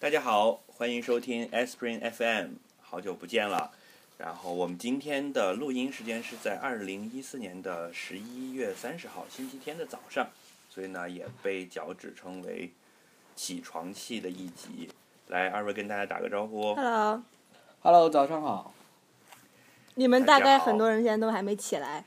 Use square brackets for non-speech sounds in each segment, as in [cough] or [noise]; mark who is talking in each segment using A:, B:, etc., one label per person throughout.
A: 大家好，欢迎收听 Spring FM，好久不见了。然后我们今天的录音时间是在二零一四年的十一月三十号星期天的早上，所以呢也被脚趾称为起床气的一集。来，二位跟大家打个招呼。
B: Hello，Hello，早上好。
C: 你们
A: 大
C: 概很多人现在都还没起来。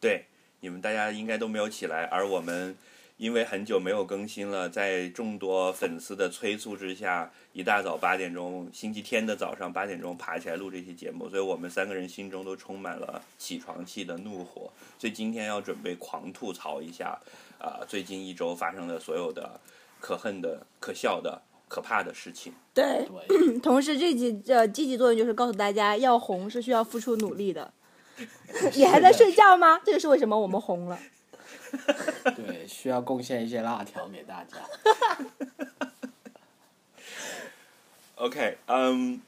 A: 对，你们大家应该都没有起来，而我们因为很久没有更新了，在众多粉丝的催促之下，一大早八点钟，星期天的早上八点钟爬起来录这期节目，所以我们三个人心中都充满了起床气的怒火，所以今天要准备狂吐槽一下，啊、最近一周发生的所有的可恨的、可笑的、可怕的事情。
C: 对，
B: 对，[clears throat]
C: 同时这集呃积极作用就是告诉大家，要红是需要付出努力的。[laughs] 你还在睡觉吗？这就是为什么我们红了。[laughs]
B: 对，需要贡献一些辣条给大家。[laughs]
A: OK，嗯，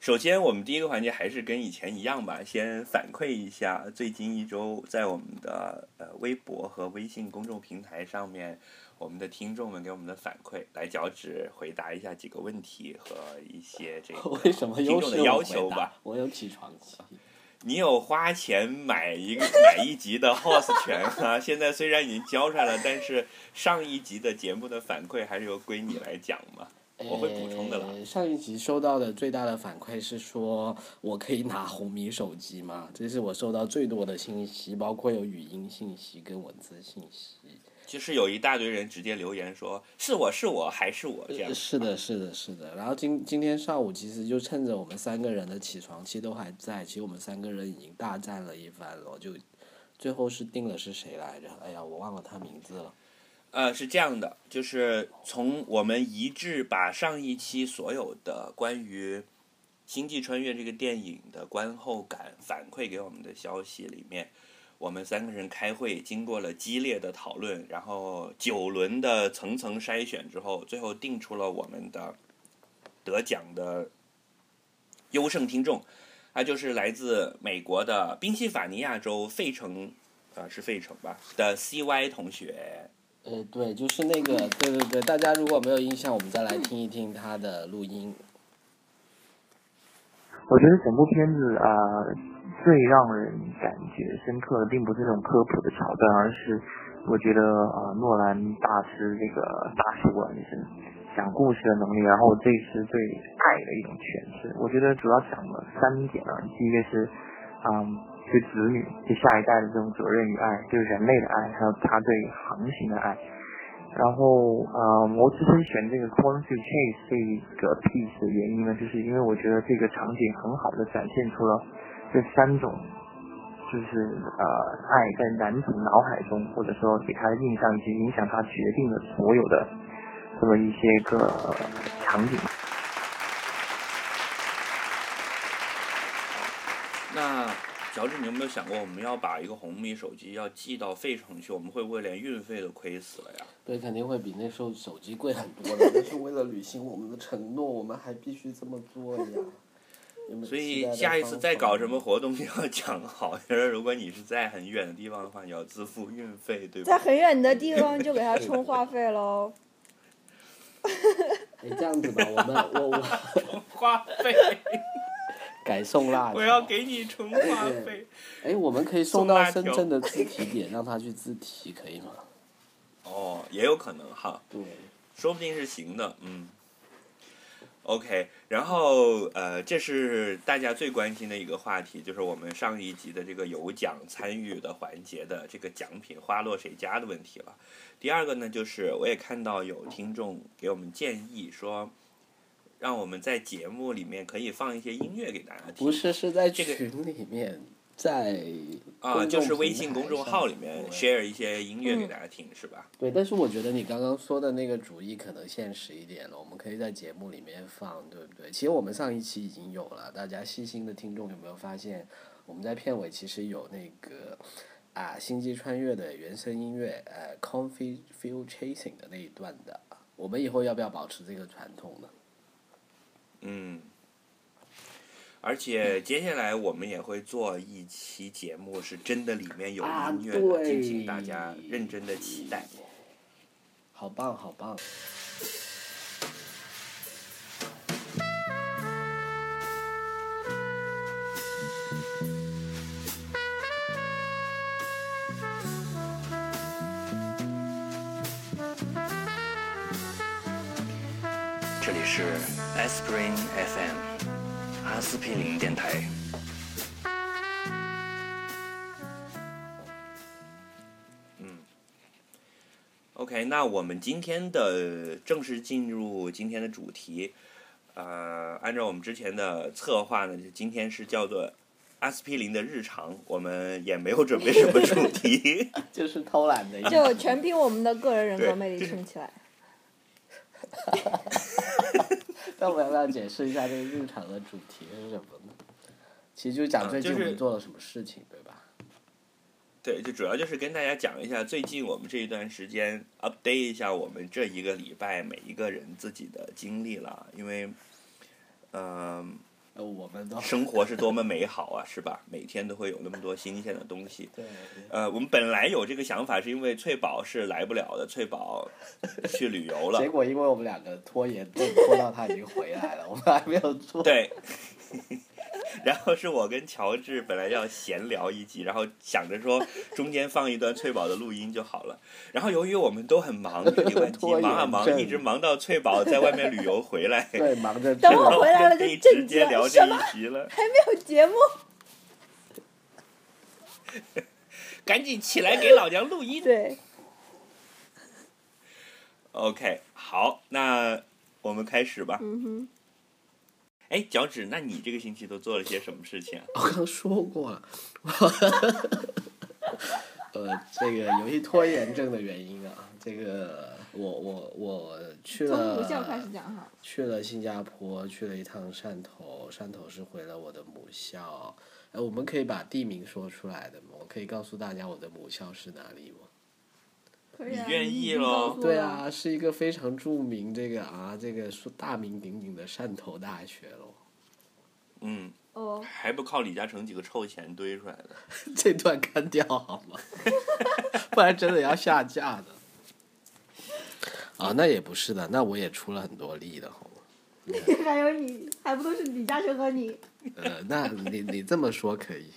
A: 首先我们第一个环节还是跟以前一样吧，先反馈一下最近一周在我们的呃微博和微信公众平台上面，我们的听众们给我们的反馈，来脚趾回答一下几个问题和一些这个 [laughs] 听众的要求吧。？
B: 我有起床气。
A: 你有花钱买一个 [laughs] 买一集的 host 权啊？[laughs] 现在虽然已经交出来了，但是上一集的节目的反馈还是由归你来讲嘛。我会补充的啦
B: 呃上一集收到的最大的反馈是说，我可以拿红米手机吗？这是我收到最多的信息，包括有语音信息跟文字信息。
A: 就是有一大堆人直接留言说是我是我还是我这样。
B: 是的，是的，是的。然后今今天上午其实就趁着我们三个人的起床气都还在，其实我们三个人已经大战了一番了，就最后是定了是谁来着？哎呀，我忘了他名字了。
A: 呃，是这样的，就是从我们一致把上一期所有的关于《星际穿越》这个电影的观后感反馈给我们的消息里面，我们三个人开会，经过了激烈的讨论，然后九轮的层层筛选之后，最后定出了我们的得奖的优胜听众，他就是来自美国的宾夕法尼亚州费城，啊、是费城吧的 CY 同学。
B: 呃，对，就是那个，对对对，大家如果没有印象，我们再来听一听他的录音。
D: 我觉得整部片子啊、最让人感觉深刻的，并不是这种科普的桥段，而是我觉得啊、诺兰大师这个大师馆是讲故事的能力，然后这是对爱的一种诠释。我觉得主要讲了三点啊，第一个是，嗯，对子女、对下一代的这种责任与爱，对人类的爱，还有他对航行的爱。然后，呃，我之所以选这个 c o n f u chase 这个 piece 的原因呢，就是因为我觉得这个场景很好的展现出了这三种，就是呃，爱在男主脑海中，或者说给他的印象以及影响他决定的所有的这么一些个呃场景。
A: 那乔治，你有没有想过，我们要把一个红米手机要寄到费城去，我们会不会连运费都亏死了呀？
B: 对，肯定会比那时候手机贵很多的，但是为了履行我们的承诺，我们还必须这么做呀。
A: 所以下一次再搞什么活动，你要 [laughs] 讲好，就是如果你是在很远的地方的话，你要自付运费，对吧？
C: 在很远的地方就给他充话费喽。[laughs]
B: 哎，这样子吧，我们我我充
A: 话费，[laughs]
B: 改送辣条。
A: 我要给你充话费。
B: 哎，我们可以送
A: 送
B: 到深圳的自提点，让他去自提，可以吗？
A: 哦，也有可能哈。
B: 对。
A: 说不定是行的，嗯。OK，然后呃，这是大家最关心的一个话题，就是我们上一集的这个有奖参与的环节的这个奖品花落谁家的问题了。第二个呢，就是我也看到有听众给我们建议说，让我们在节目里面可以放一些音乐给大家听。
B: 不是，是在
A: 这个
B: 群里面，在
A: 啊，就是微信公众号里面 share 一些音乐给大家听，是吧？
B: 对，但是我觉得你刚刚说的那个主意可能现实一点了，我们可以在节目里面放，对不对？其实我们上一期已经有了，大家细心的听众有没有发现，我们在片尾其实有那个啊《星际穿越》的原声音乐，呃 c o n f i Feel Chasing 的那一段的，我们以后要不要保持这个传统呢？
A: 嗯，而且接下来我们也会做一期节目，是真的里面有音乐的，敬请大家认真的期待。
B: 好棒好棒！
A: 这里是 ice spring FM。阿司匹林电台。嗯，OK，那我们今天的正式进入今天的主题。呃，按照我们之前的策划呢，就今天是叫做阿司匹林的日常，我们也没有准备什么主题。[laughs] [laughs]
B: 就是偷懒的
C: 就全凭我们的个人人格魅力撑起来。[laughs]
B: 要不要解释一下这个日常的主题是什么呢？其实就讲最近我们做了什么事情，对吧？
A: 对，就主要就是跟大家讲一下最近我们这一段时间 update 一下我们这一个礼拜每一个人自己的经历了，因为，嗯、
B: 呃，我们都
A: 生活是多么美好啊，是吧？每天都会有那么多新鲜的东西。
B: 对，
A: 呃，我们本来有这个想法，是因为翠宝是来不了的，翠宝去旅游了 [laughs]
B: 结。果因为我们两个拖延症拖到他已经回来了，我们还没有做。
A: 对，[laughs] 然后是我跟乔治本来要闲聊一集，然后想着说中间放一段翠宝的录音就好了。然后由于我们都很忙，一晚
B: 拖延
A: 忙啊忙，一直忙到翠宝在外面旅游回来，[laughs]
B: 对，忙着 [laughs]
C: 等我回来了
A: 可以直接聊这一集了。
C: 还没有节目，[laughs]
A: 赶紧起来给老娘录音。
C: 对
A: ，OK，好，那我们开始吧。
C: 嗯哼，
A: 哎，脚趾，那你这个星期都做了些什么事情啊？[laughs]
B: 我刚说过了，呃，这个由于拖延症的原因啊，这个我我我去了
C: 从
B: 了
C: 母校开始讲哈。
B: 去了新加坡，去了一趟汕头，汕头是回了我的母校。呃，我们可以把地名说出来的吗？我可以告诉大家我的母校是哪里吗？
C: 可以啊
A: 你愿意咯
B: 对啊，是一个非常著名这个啊这个说大名鼎鼎的汕头大学喽。
A: 嗯，
C: 哦，
A: 还不靠李嘉诚几个臭钱堆出来的。[laughs]
B: 这段干掉好吗？[laughs] 不然真的要下架的。啊，那也不是的，那我也出了很多力的，好吗？[laughs]
C: 还有你，还不都是李嘉诚和你？
B: 呃，那你你这么说可以。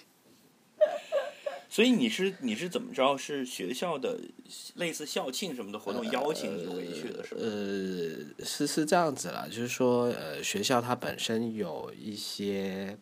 A: 所以你是你是怎么着？是学校的类似校庆什么的活动邀请你回去的是吗？
B: 呃，是是这样子啦，就是说，呃，学校它本身有一些，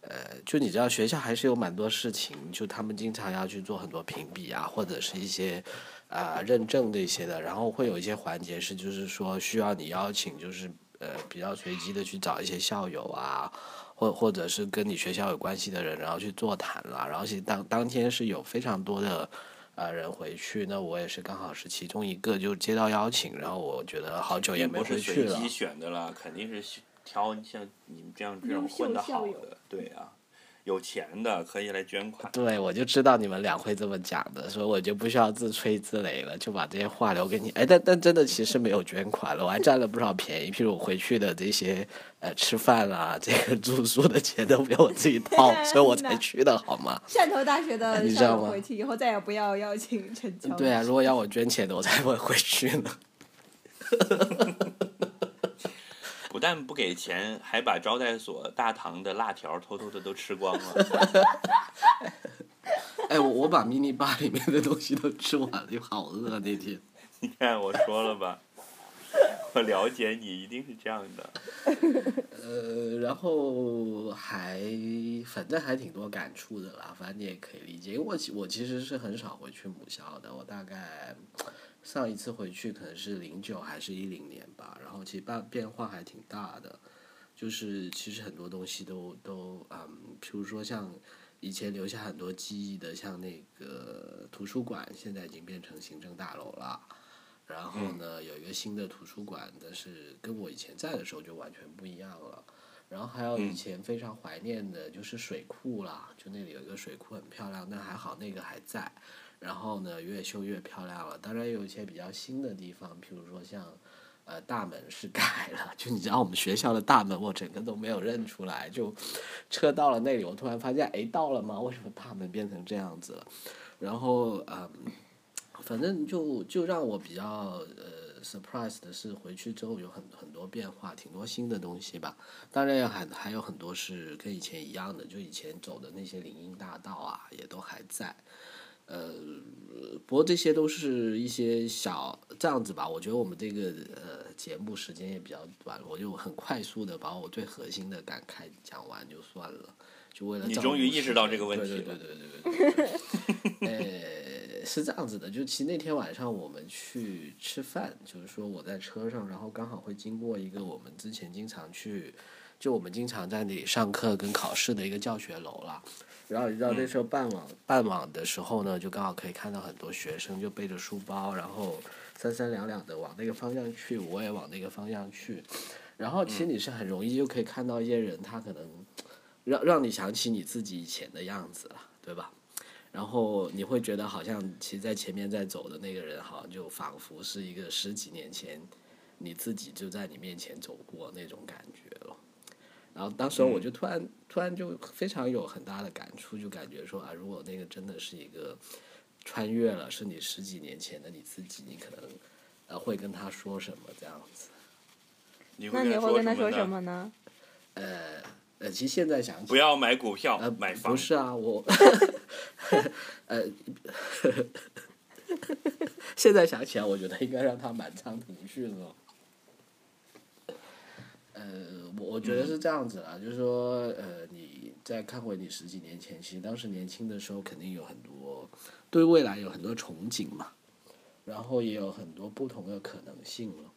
B: 呃，就你知道，学校还是有蛮多事情，就他们经常要去做很多评比啊，或者是一些啊、认证这些的，然后会有一些环节是，就是说需要你邀请，就是呃比较随机的去找一些校友啊，或或者是跟你学校有关系的人，然后去座谈了，然后其实当当天是有非常多的。呃，人回去，那我也是刚好是其中一个，就接到邀请，然后我觉得好久也没
A: 不是
B: 回去了。
A: 随机选的啦，肯定是选挑像你们这样这种混
C: 的
A: 好的，对啊，有钱的可以来捐款。
B: 对，我就知道你们俩会这么讲的，所以我就不需要自吹自擂了，就把这些话留给你。哎，但但真的其实没有捐款了，我还占了不少便宜，譬如我回去的这些呃吃饭啊，这个住宿的钱都没有我自己掏，[laughs] 所以我才去的好吗？
C: 汕头大学的
B: 你知道吗
C: 校友回去以后再也不要邀请陈乔。
B: 对啊，如果要我捐钱的，我才会回去呢。[laughs]
A: 不但不给钱，还把招待所大堂的辣条偷偷的都吃光了。[laughs]
B: 哎，我我把 mini bar 里面的东西都吃完了，就好饿那天。[laughs]
A: 你看我说了吧，我了解你，一定是这样的。[laughs]
B: 呃，然后还反正还挺多感触的啦，反正你也可以理解，因为我其我其实是很少回去母校的，我大概上一次回去可能是零九还是一零年吧，然后其实变变化还挺大的，就是其实很多东西都都嗯，譬如说像以前留下很多记忆的，像那个图书馆，现在已经变成行政大楼了。然后呢，有一个新的图书馆，但是跟我以前在的时候就完全不一样了。然后还有以前非常怀念的就是水库啦，就那里有一个水库很漂亮，但还好那个还在。然后呢，越修越漂亮了。当然有一些比较新的地方，譬如说像呃大门是改了，就你知道我们学校的大门，我整个都没有认出来。就车到了那里，我突然发现，哎，到了吗？为什么大门变成这样子了？然后嗯。反正就就让我比较呃 surprise 的是，回去之后有很很多变化，挺多新的东西吧。当然还还有很多是跟以前一样的，就以前走的那些林荫大道啊，也都还在。呃，不过这些都是一些小这样子吧。我觉得我们这个呃节目时间也比较短，我就很快速的把我最核心的感慨讲完就算了，就为了
A: 你终于意识到这个问题
B: 对对
A: 了
B: 对对对对对。[laughs] 呃，是这样子的，就其实那天晚上我们去吃饭，就是说我在车上，然后刚好会经过一个我们之前经常去，就我们经常在那里上课跟考试的一个教学楼啦。然后你知道那时候傍晚傍晚的时候呢，就刚好可以看到很多学生就背着书包，然后三三两两的往那个方向去，我也往那个方向去。然后其实你是很容易就可以看到一些人，他可能让让你想起你自己以前的样子了，对吧？然后你会觉得好像其实，在前面在走的那个人，好像就仿佛是一个十几年前你自己就在你面前走过那种感觉了。然后当时我就突然、突然就非常有很大的感触，就感觉说啊，如果那个真的是一个穿越了，是你十几年前的你自己，你可能呃会跟他说什么这样子。
A: 你
C: 那你会跟他说
A: 什
C: 什？么呢？
B: 呃呃，其实现在想起
A: 不要买股票，
B: 呃，
A: 买房
B: 不。是啊，我，[laughs] 呃，[laughs] 现在想起来，我觉得应该让他满仓腾讯了。呃，我我觉得是这样子啦，就是说，呃，你再看回你十几年前，其实当时年轻的时候，肯定有很多对未来有很多憧憬嘛，然后也有很多不同的可能性了。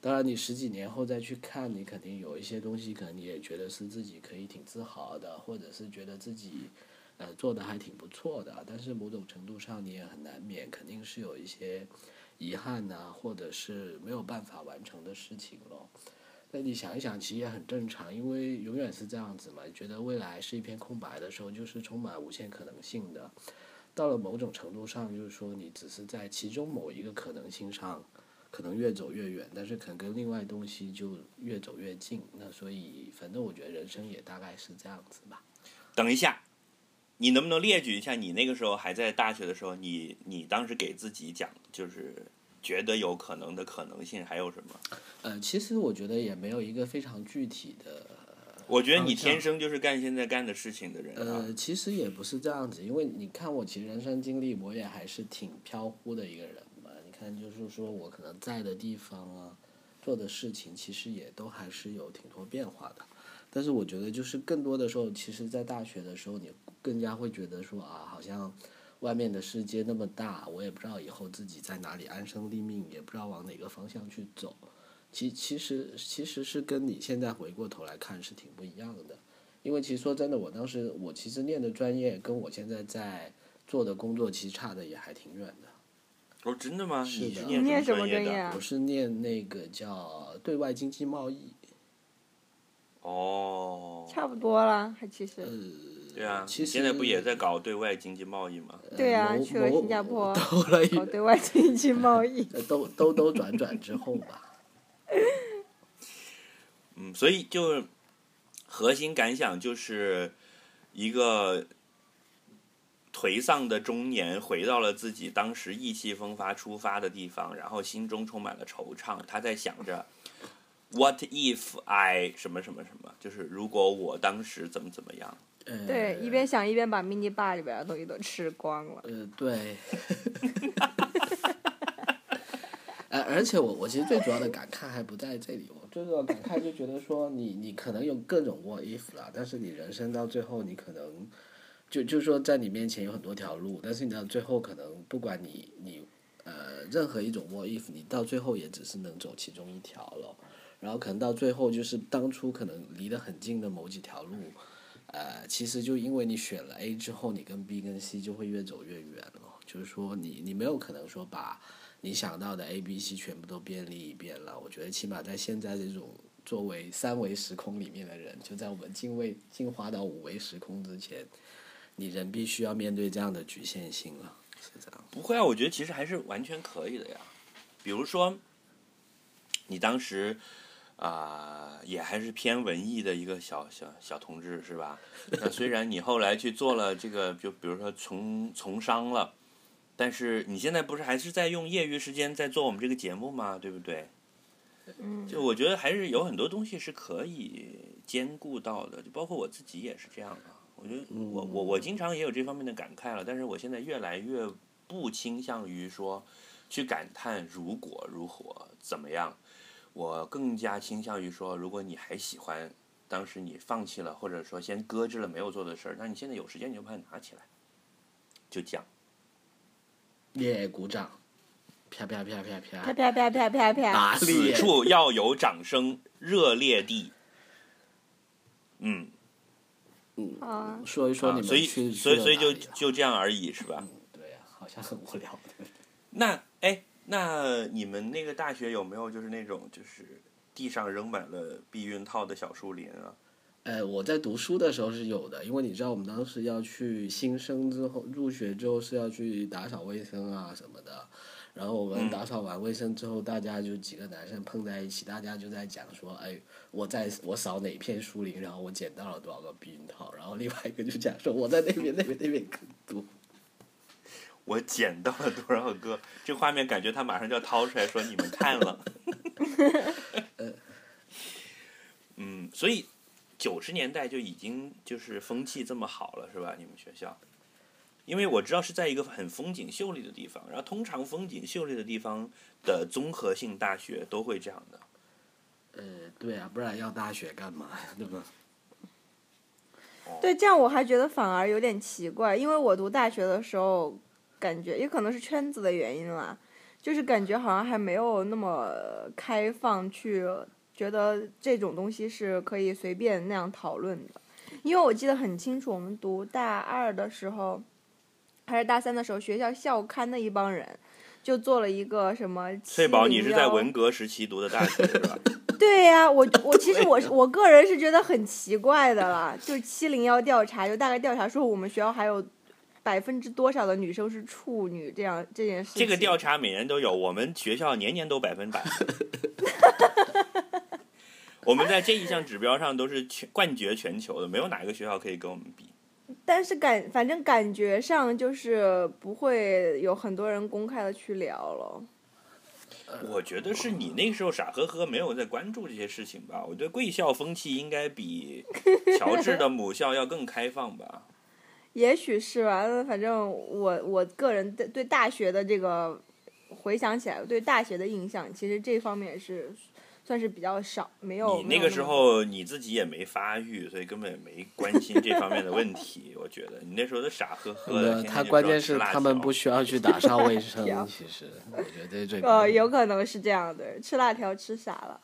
B: 当然，你十几年后再去看，你肯定有一些东西，可能你也觉得是自己可以挺自豪的，或者是觉得自己呃做的还挺不错的。但是某种程度上，你也很难免，肯定是有一些遗憾呐、或者是没有办法完成的事情咯。那你想一想，其实也很正常，因为永远是这样子嘛。觉得未来是一片空白的时候，就是充满无限可能性的。到了某种程度上，就是说你只是在其中某一个可能性上。可能越走越远，但是可能跟另外东西就越走越近。那所以，反正我觉得人生也大概是这样子吧。
A: 等一下，你能不能列举一下你那个时候还在大学的时候，你你当时给自己讲，就是觉得有可能的可能性还有什么？
B: 呃，其实我觉得也没有一个非常具体的。
A: 我觉得你天生就是干现在干的事情的人啊。
B: 呃，其实也不是这样子，因为你看我其实人生经历，我也还是挺飘忽的一个人嘛。你看，就是说我可能在的地方啊，做的事情，其实也都还是有挺多变化的。但是我觉得，就是更多的时候，其实，在大学的时候，你更加会觉得说啊，好像外面的世界那么大，我也不知道以后自己在哪里安身立命，也不知道往哪个方向去走。其其实其实是跟你现在回过头来看是挺不一样的，因为其实说真的，我当时我其实念的专业跟我现在在做的工作其实差的也还挺远的。
A: 哦，真的吗？
B: 是的
A: 你是念
C: 你念什么
A: 专业的？
C: 专业啊
B: 我是念那个叫对外经济贸易，
A: 哦，
C: 差不多啦，还其实。
A: 对啊，
B: 其实
A: 现在不也在搞对外经济贸易吗？
C: 对啊，去了新加坡 [laughs]
B: 兜了一
C: 搞对外经济贸易。
B: 兜兜兜转转之后吧，[laughs]
A: 嗯，所以就核心感想就是一个颓丧的中年回到了自己当时意气风发出发的地方，然后心中充满了惆怅。他在想着，[laughs] What if I 什么什么什么，就是如果我当时怎么怎么样。
B: 呃
C: 对，一边想一边把 mini bar 里边的东西都吃光了。
B: 呃，对。[laughs] 呃，而且我我其实最主要的感慨还不在这里，我最主要感慨就觉得说你你可能有各种 what if 啦，但是你人生到最后你可能就就是说在你面前有很多条路，但是你到最后可能不管你你呃任何一种 what if，你到最后也只是能走其中一条了，然后可能到最后就是当初可能离得很近的某几条路。呃，其实就因为你选了 A 之后，你跟 B 跟 C 就会越走越远了。就是说你，你没有可能说把你想到的 A、B、C 全部都便利一遍了。我觉得起码在现在这种作为三维时空里面的人，就在我们进位进化到五维时空之前，你人必须要面对这样的局限性了，是这样。
A: 不会啊，我觉得其实还是完全可以的呀。比如说，你当时啊、也还是偏文艺的一个小小小同志是吧？那虽然你后来去做了这个，就比如说从从商了，但是你现在不是还是在用业余时间在做我们这个节目吗？对不对？
C: 嗯，
A: 就我觉得还是有很多东西是可以兼顾到的，就包括我自己也是这样啊。我觉得我我我经常也有这方面的感慨了，但是我现在越来越不倾向于说去感叹如果如何怎么样。我更加倾向于说，如果你还喜欢，当时你放弃了，或者说先搁置了没有做的事儿，那你现在有时间你就把它拿起来，就讲。
B: 耶，鼓掌，啪啪啪啪啪，
C: 啪啪啪啪啪啪，
B: 打
A: 此
B: 脸。
A: 处要有掌声，热烈地。嗯，
C: 啊，
B: 说一说你们
A: 啊所以
B: 去，
A: 所以所以就就这样而已，是吧？
B: 对呀、好像很无聊的。[laughs]
A: 那哎，那你们那个大学有没有就是那种就是地上扔满了避孕套的小树林啊？
B: 呃，我在读书的时候是有的，因为你知道我们当时要去新生之后入学之后是要去打扫卫生啊什么的，然后我们
A: 嗯。
B: 打扫完卫生之后，大家就几个男生碰在一起，大家就在讲说，哎，我在我扫哪片树林，然后我捡到了多少个避孕套，然后另外一个就讲说我在那边那边那边读，
A: 我捡到了多少个？这画面感觉他马上就要掏出来说你们看了。[laughs] [laughs] 嗯，所以九十年代就已经就是风气这么好了，是吧？你们学校？因为我知道是在一个很风景秀丽的地方，然后通常风景秀丽的地方的综合性大学都会这样的。
B: 呃，对啊，不然要大学干嘛呀，对吧？
C: 对，这样我还觉得反而有点奇怪，因为我读大学的时候，感觉也可能是圈子的原因啦，就是感觉好像还没有那么开放，去觉得这种东西是可以随便那样讨论的。因为我记得很清楚，我们读大二的时候，还是大三的时候，学校校刊的一帮人就做了一个什么
A: 翠宝，你是在文革时期读的大学是吧？[laughs]
C: 对呀、我我其实我是 [laughs] 我个人是觉得很奇怪的啦，就是七零幺调查，就大概调查说我们学校还有百分之多少的女生是处女，这样这件事情。
A: 这个调查每年都有，我们学校年年都百分百。[laughs] 我们在这一项指标上都是全冠绝全球的，没有哪一个学校可以跟我们比。
C: 但是感反正感觉上就是不会有很多人公开的去聊了。
A: 我觉得是你那时候傻呵呵，没有在关注这些事情吧。我觉得贵校风气应该比乔治的母校要更开放吧。
C: 也许是吧，那反正我我个人对对大学的这个回想起来，对大学的印象，其实这方面是算是比较少，没有。
A: 你那个时候你自己也没发育，所以根本也没关心这方面的问题。我觉得你那时候都傻呵呵的。
B: 他关键是他们不需要去打扫卫生，[laughs] 其实我觉得这是最
C: 呃，有可能是这样的，吃辣条吃傻了。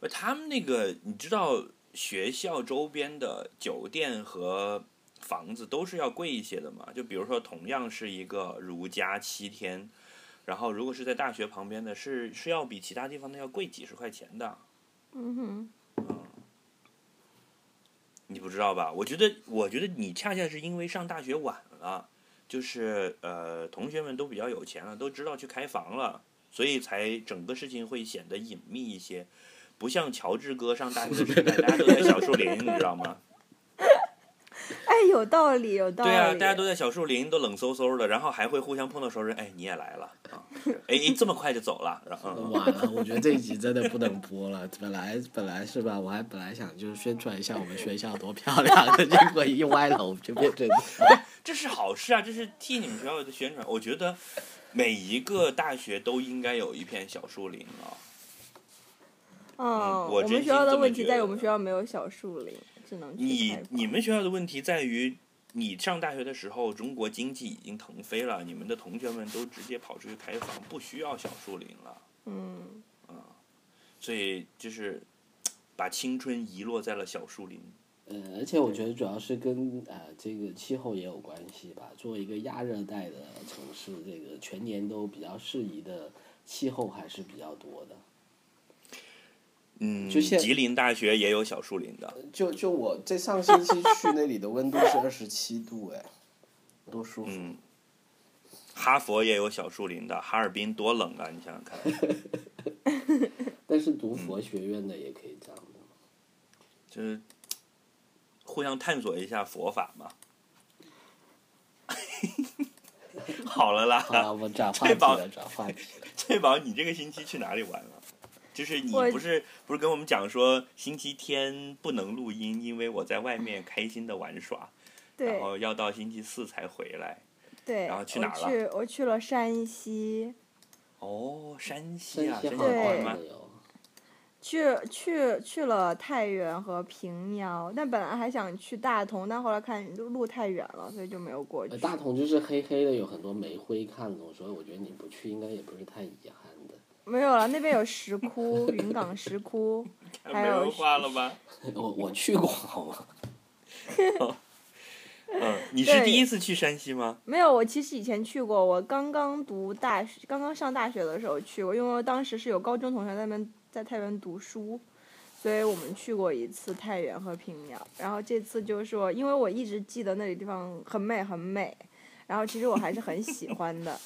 A: 不，他们那个你知道，学校周边的酒店和房子都是要贵一些的嘛？就比如说，同样是一个如家七天，然后如果是在大学旁边的，是是要比其他地方的要贵几十块钱的。
C: 嗯哼，
A: 你不知道吧？我觉得，我觉得你恰恰是因为上大学晚了，就是呃，同学们都比较有钱了，都知道去开房了，所以才整个事情会显得隐秘一些，不像乔治哥上大学的时代，大家都在小树林，你知道吗？
C: 哎，有道理，有道理。
A: 对啊，大家都在小树林，都冷飕飕的，然后还会互相碰到熟人，哎，你也来了啊？哎哎，这么快就走了？然后、嗯、
B: 完了，我觉得这一集真的不能播了。本来本来是吧，我还本来想就是宣传一下我们学校多漂亮的，结果一歪了，我们就变成
A: 这是好事啊，这是替你们学校的宣传。我觉得每一个大学都应该有一片小树林啊。
C: 嗯，
A: 我
C: 我们学校的问题在于我们学校没有小树林，只能
A: 你你们学校的问题在于，你上大学的时候，中国经济已经腾飞了，你们的同学们都直接跑出去开房，不需要小树林了，
C: 嗯，
A: 所以就是把青春遗落在了小树林。
B: 呃，而且我觉得主要是跟呃这个气候也有关系吧。作为一个亚热带的城市，这个全年都比较适宜的气候还是比较多的。
A: 嗯，
B: 就现
A: 吉林大学也有小树林的。
B: 就就我这上星期去那里的温度是二十七度，哎，多舒服。
A: 嗯，哈佛也有小树林的，哈尔滨多冷啊！你想想看，[laughs]
B: 但是读佛学院的也可以这样的。
A: 就是互相探索一下佛法嘛。[laughs] 好了啦，
B: 好了，我们转话题
A: 翠宝
B: 了，转话题了。
A: 翠宝，你这个星期去哪里玩了？就是你不是不是跟我们讲说星期天不能录音，因为我在外面开心的玩耍，
C: 对
A: 然后要到星期四才回来。
C: 对。
A: 然后去哪儿了
C: 去我去了山西，
A: 哦，山西啊，真的
B: 好玩。
C: 去去去了太原和平遥，但本来还想去大同，但后来看路路太远了，所以就没有过去。
B: 呃大同就是黑黑的，有很多煤灰看懂，所以我觉得你不去应该也不是太遗憾的。
C: 没有了，那边有石窟，云岗石窟，[laughs] 还有
A: 没文化了吧？[laughs]
B: 我我去过好吗？[laughs]
A: 嗯，你是第一次去山西吗？
C: 没有，我其实以前去过，我刚刚读大学，刚刚上大学的时候去过，因为我当时是有高中同学在那边在太原读书，所以我们去过一次太原和平遥。然后这次就是说，因为我一直记得那里地方很美很美，然后其实我还是很喜欢的，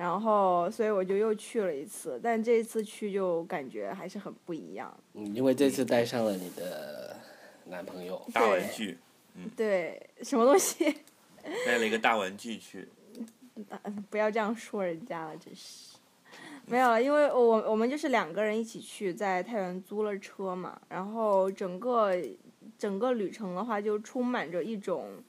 C: 然后所以我就又去了一次，但这次去就感觉还是很不一样。
B: 嗯，因为这次带上了你的男朋友。
A: 大玩具，嗯
C: 对，什么东西？[laughs]
A: 带了一个大玩具去。
C: 不要这样说人家了，真是。没有了，因为我我们就是两个人一起去，在太原租了车嘛，然后整个整个旅程的话，就充满着一种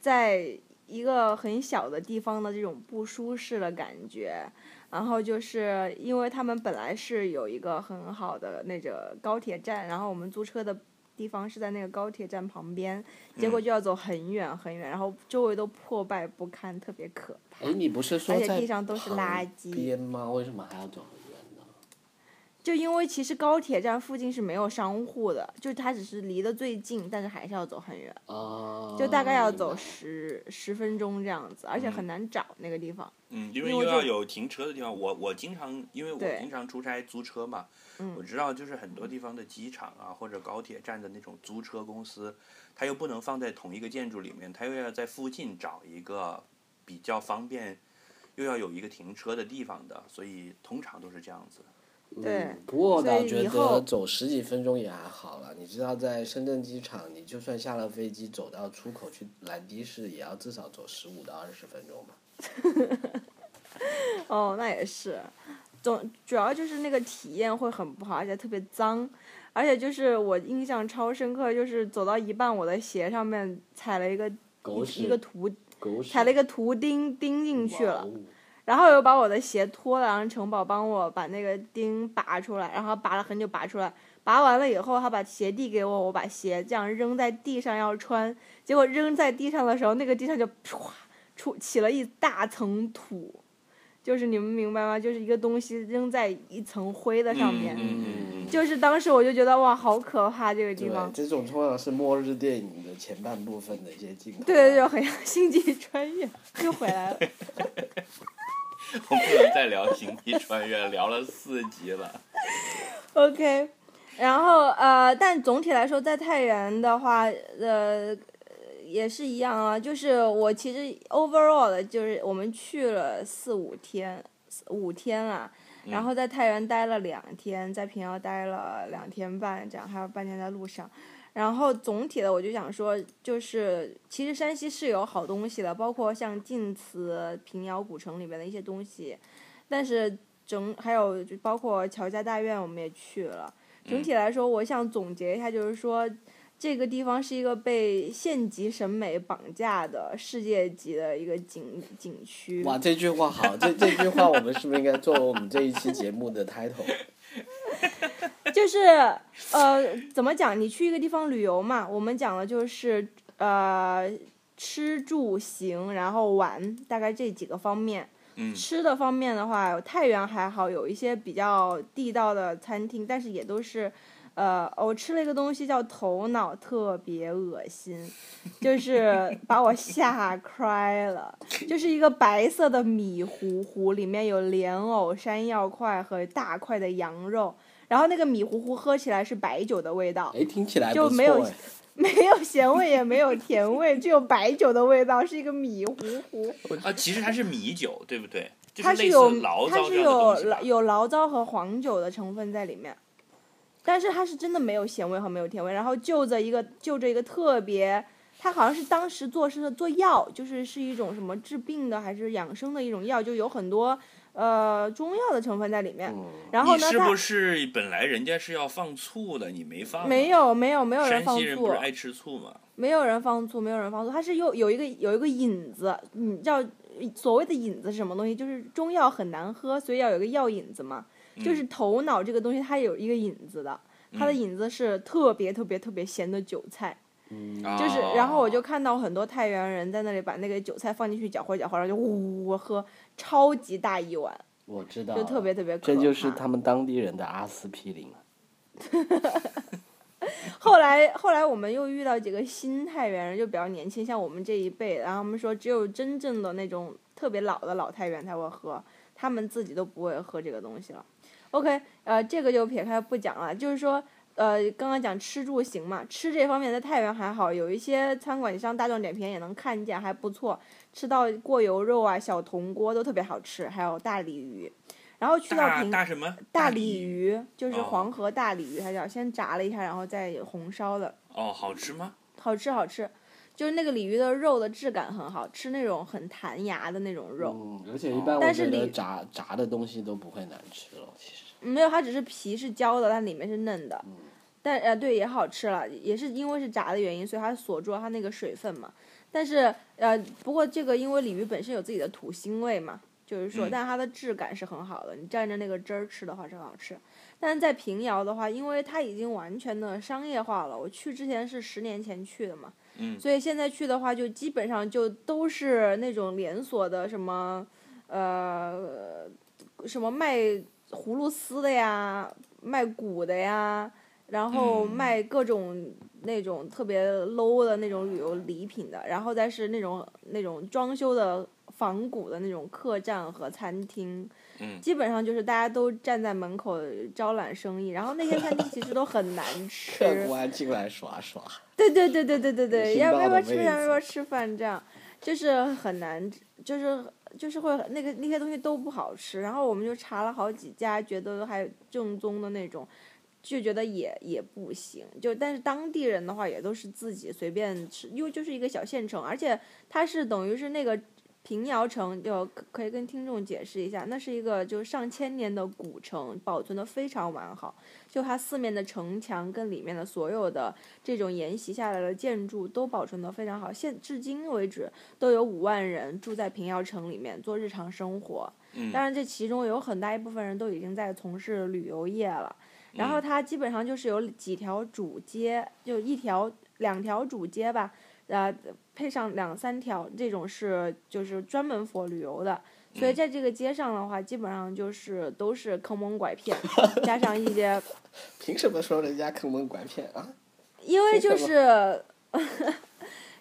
C: 在一个很小的地方的这种不舒适的感觉。然后就是因为他们本来是有一个很好的那个高铁站，然后我们租车的地方是在那个高铁站旁边，结果就要走很远很远，然后周围都破败不堪，特别可怕。
B: 哎，你不是说
C: 而且
B: 在
C: 地上都是垃圾
B: 吗？为什么还要走？
C: 就因为其实高铁站附近是没有商户的，就它只是离得最近，但是还是要走很远，
B: 啊，
C: 就大概要走十十分钟这样子，而且很难找那个地方。
A: 嗯，因为又要有停车的地方，我我经常因为我经常出差租车嘛，
C: 嗯
A: 我知道就是很多地方的机场啊或者高铁站的那种租车公司，它又不能放在同一个建筑里面，它又要在附近找一个比较方便，又要有一个停车的地方的，所以通常都是这样子。
C: 对
B: 嗯，不过我倒觉得走十几分钟也还好了。你知道，在深圳机场，你就算下了飞机走到出口去拦的士，也要至少走十五到二十分钟吧。[laughs]
C: 哦，那也是，总主要就是那个体验会很不好，而且特别脏，而且就是我印象超深刻，就是走到一半，我的鞋上面踩了一个一
B: 狗屎
C: 一个图，踩了一个图钉钉进去了。然后又把我的鞋脱了，让城堡帮我把那个钉拔出来，然后拔了很久拔出来，拔完了以后，他把鞋递给我，我把鞋这样扔在地上要穿，结果扔在地上的时候，那个地上就唰出起了一大层土，就是你们明白吗？就是一个东西扔在一层灰的上面，就是当时我就觉得哇，好可怕这个地方，，
B: 这种通常是末日电影的前半部分的一些镜头。
C: 对对对，很像星际穿越，又回来了。[laughs]
A: 我不能再聊星际穿越，聊了四集了。
C: OK，然后呃，但总体来说，在太原的话，呃，也是一样啊。就是我其实 overall 的，就是我们去了四五天，四五天啊，然后在太原待了两天，在平遥待了两天半，这样还有半天在路上。然后总体的，我就想说，就是其实山西是有好东西的，包括像晋祠、平遥古城里面的一些东西，但是整还有就包括乔家大院，我们也去了。整体来说，我想总结一下，就是说，这个地方是一个被县级审美绑架的世界级的一个景景区。
B: 哇，这句话好，这 [laughs] 这句话我们是不是应该作为我们这一期节目的 title？[laughs]
C: 就是呃，怎么讲？你去一个地方旅游嘛，我们讲的就是呃，吃住行，然后玩，大概这几个方面。
A: 嗯
C: 吃的方面的话，太原还好，有一些比较地道的餐厅，但是也都是，呃，我吃了一个东西叫头脑，特别恶心，就是把我吓开了，就是一个白色的米糊糊，里面有莲藕、山药块和大块的羊肉，然后那个米糊糊喝起来是白酒的味道，
B: 哎，听起来
C: 就没有。[laughs] 没有咸味也没有甜味，只有白酒的味道，是一个米糊糊。
A: 啊，其实它是米酒，对不对？就
C: 它
A: 是
C: 有它是有有醪糟和黄酒的成分在里面，但是它是真的没有咸味和没有甜味，然后就着一个就着一个特别，它好像是当时做是做药，就是是一种什么治病的还是养生的一种药，就有很多呃中药的成分在里面。
B: 嗯，
C: 然后呢，
A: 是不是本来人家是要放醋的，你没放？
C: 没。有没有没有人放
A: 山西人不
C: 醋
A: 是，爱吃醋吗？
C: 没有人放醋，没有人放醋，它是有有一个有一个引子，你知道所谓的引子是什么东西？就是中药很难喝，所以要有一个药引子嘛。就是头脑这个东西它有一个引子的，它的
A: 嗯
C: 引子是特别特别特别咸的韭菜。
B: 嗯，
C: 就是，然后我就
A: 哦
C: 看到很多太原人在那里把那个韭菜放进去搅和搅和，然后就呜呜呜喝，超级大一碗，
B: 我知道，
C: 就特别特别可
B: 这就是他们当地人的阿司匹林。[laughs]
C: 后来后来我们又遇到几个新太原人，就比较年轻，像我们这一辈，然后他们说只有真正的那种特别老的老太原才会喝，他们自己都不会喝这个东西了。OK，呃，这个就撇开不讲了，就是说。呃，刚刚讲吃住行嘛，吃这方面在太原还好，有一些餐馆你上大众点评也能看见，还不错，吃到过油肉啊、小铜锅都特别好吃，还有大鲤鱼。然后去到
A: 大
C: 平
A: 大什么？
C: 大
A: 鲤
C: 鲤鱼就是
A: 哦
C: 黄河大鲤鱼，它叫先炸了一下，然后再红烧的，
A: 哦，好吃吗？
C: 好吃好吃。就是那个鲤鱼的肉的质感很好，吃那种很弹牙的那种肉。
B: 嗯，而且一般炸炸的东西都不会难吃了，其实。
C: 没有，它只是皮是焦的，但里面是嫩的。但呃，对，也好吃了，也是因为是炸的原因，所以它锁住了它那个水分嘛。但是呃，不过这个因为鲤鱼本身有自己的土腥味嘛，就是说，
A: 嗯
C: 但它的质感是很好的，你蘸着那个汁儿吃的话是很好吃。但是在平遥的话，因为它已经完全的商业化了，我去之前是十年前去的嘛，
A: 嗯
C: 所以现在去的话，就基本上就都是那种连锁的什么，呃，什么卖葫芦丝的呀，卖鼓的呀，然后
A: 嗯
C: 卖各种那种特别 low 的那种旅游礼品的，然后再是那种那种装修的仿古的那种客栈和餐厅，
A: 嗯
C: 基本上就是大家都站在门口招揽生意，然后那些餐厅其实都很难 [laughs] 吃。
B: 客官进来耍耍，
C: 对对对对对对对，[laughs] 要不要不要吃饭，
B: 位
C: 要不要吃饭，这样就是很难，就是就是会那个那些东西都不好吃。然后我们就查了好几家，觉得还正宗的那种，就觉得也也不行。就但是当地人的话，也都是自己随便吃，因为就是一个小县城，而且它是等于是那个。平遥城就可可以跟听众解释一下，那是一个就是上千年的古城，保存的非常完好。就它四面的城墙跟里面的所有的这种沿袭下来的建筑都保存的非常好，现至今为止都有五万人住在平遥城里面做日常生活。
A: 嗯
C: 当然，这其中有很大一部分人都已经在从事旅游业了。然后它基本上就是有几条主街，就一条两条主街吧，呃，配上两三条这种是就是专门 for 旅游的。所以在这个街上的话，基本上就是都是坑蒙拐骗，加上一些 [laughs]
B: 凭什么说人家坑蒙拐骗啊？
C: 因为就 [laughs]
B: 为
C: 是，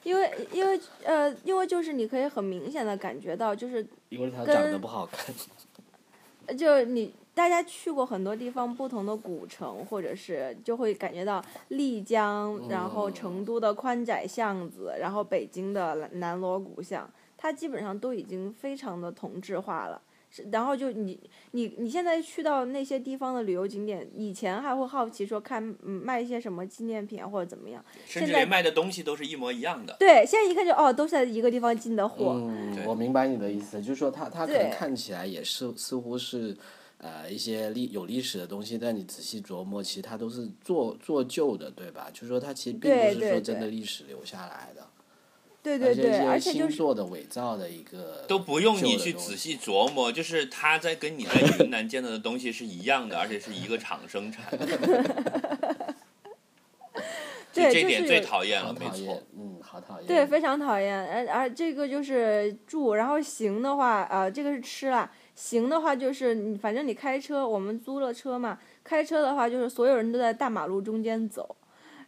C: 因为因为呃，因为就是你可以很明显的感觉到，就是
B: 因为他长得不好看。[laughs]
C: 就你大家去过很多地方不同的古城，或者是就会感觉到丽江，然后
B: 嗯
C: 成都的宽窄巷子，然后北京的南锣鼓巷，它基本上都已经非常的同质化了。是然后就你你你现在去到那些地方的旅游景点，以前还会好奇说看嗯卖一些什么纪念品啊或者怎么样，
A: 甚至连卖的东西都是一模一样的。
C: 对，现在一看就哦，都是在一个地方进的货。
B: 嗯，我明白你的意思，就是说它它可能看起来也是似乎是，呃一些历有历史的东西，但你仔细琢磨，其实它都是做做旧的，对吧？就是说它其实并不是说真的历史留下来的，
C: 对对对，
B: 而且
C: 就是
B: 做的伪造的一个
A: 都不用你去仔细琢磨，就是它在跟你在云南见到的东西是一样的，而且是一个厂生产的。
C: 对
A: 这点最讨厌了，没错
B: 嗯，好讨厌。
C: 对，非常讨厌。而而这个就是住，然后行的话，呃，这个是吃啦。行的话就是你，反正你开车，我们租了车嘛，开车的话就是所有人都在大马路中间走，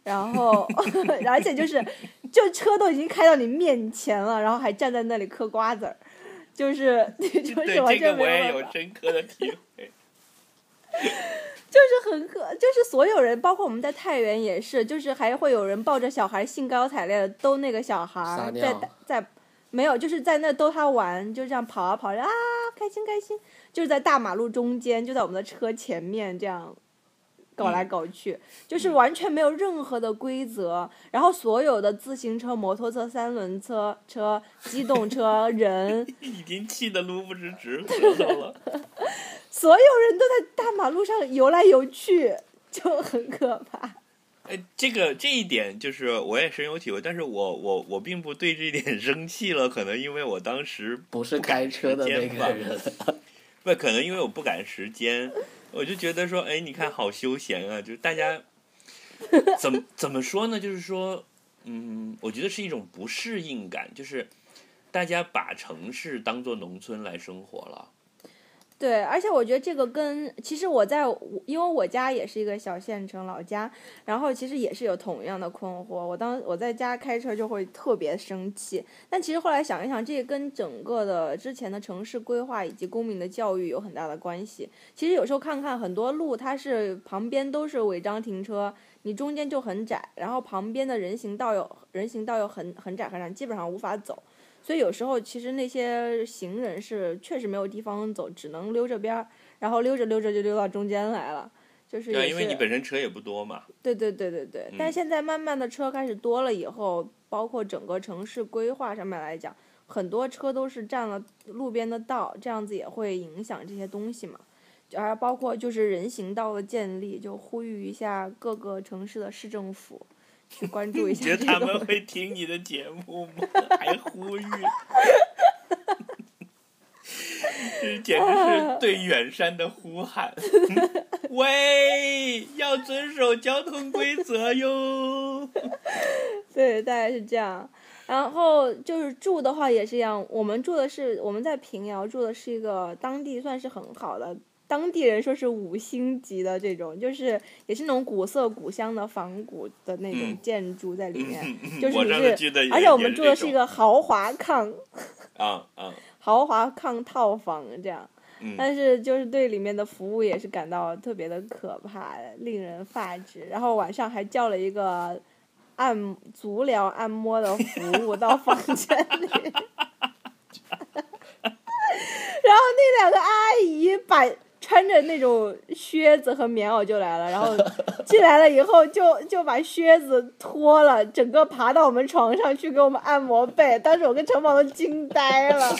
C: 然后 [laughs] 而且就是就车都已经开到你面前了，然后还站在那里嗑瓜子儿，就是 [laughs] 就是
A: 对
C: 完全
A: 这个我也
C: 没。
A: 有深刻的体会。[laughs]
C: 就是很可，就是所有人，包括我们在太原也是，就是还会有人抱着小孩兴高采烈的逗那个小孩在在没有，就是在那逗他玩，就这样跑啊跑啊，开心开心，就是在大马路中间，就在我们的车前面这样搞来搞去，就是完全没有任何的规则，然后所有的自行车、摩托车、三轮车、车、机动车、人，[laughs]
A: 已经气得撸不直直舌头了。
C: 所有人都在大马路上游来游去，就很可怕。
A: 哎，这个这一点就是我也深有体会，但是我我我并不对这一点 [laughs] 生气了，可能因为我当时
B: 不是开车的那个人，
A: 不，可能因为我不赶时间，我就觉得说，哎，你看好休闲啊，就是大家怎么怎么说呢？就是说，嗯，我觉得是一种不适应感，就是大家把城市当做农村来生活了。
C: 对，而且我觉得这个跟其实我在，因为我家也是一个小县城老家，然后其实也是有同样的困惑。我当我在家开车就会特别生气，但其实后来想一想，这跟整个的之前的城市规划以及公民的教育有很大的关系。其实有时候看看很多路，它是旁边都是违章停车，你中间就很窄，然后旁边的人行道有人行道又很很窄很窄，基本上无法走。所以有时候其实那些行人是确实没有地方走，只能溜着边儿，然后溜着溜着就溜到中间来了，就是
A: 对，因为你本身车也不多嘛。
C: 对对对对对，但现在慢慢的车开始多了以后，包括整个城市规划上面来讲，很多车都是占了路边的道，这样子也会影响这些东西嘛。而包括就是人行道的建立，就呼吁一下各个城市的市政府。去关注一下。[laughs]
A: 你觉得他们会听你的节目吗？[laughs] 还呼吁，[laughs] 这简直是对远山的呼喊。喂，要遵守交通规则哟。
C: 对，大概是这样。然后就是住的话也是一样，我们住的是我们在平遥住的是一个当地算是很好的。当地人说是五星级的这种，就是也是那种古色古香的仿古的那种建筑在里面，就是你是，而且我们住的是一个豪华炕，[laughs]
A: 啊啊，
C: 豪华炕套房这样，但是就是对里面的服务也是感到特别的可怕，令人发指。然后晚上还叫了一个按足疗按摩的服务到房间里，[laughs] 然后那两个阿姨把。穿着那种靴子和棉袄就来了，然后进来了以后就就把靴子脱了，整个爬到我们床上去给我们按摩背。当时我跟陈宝都惊呆了。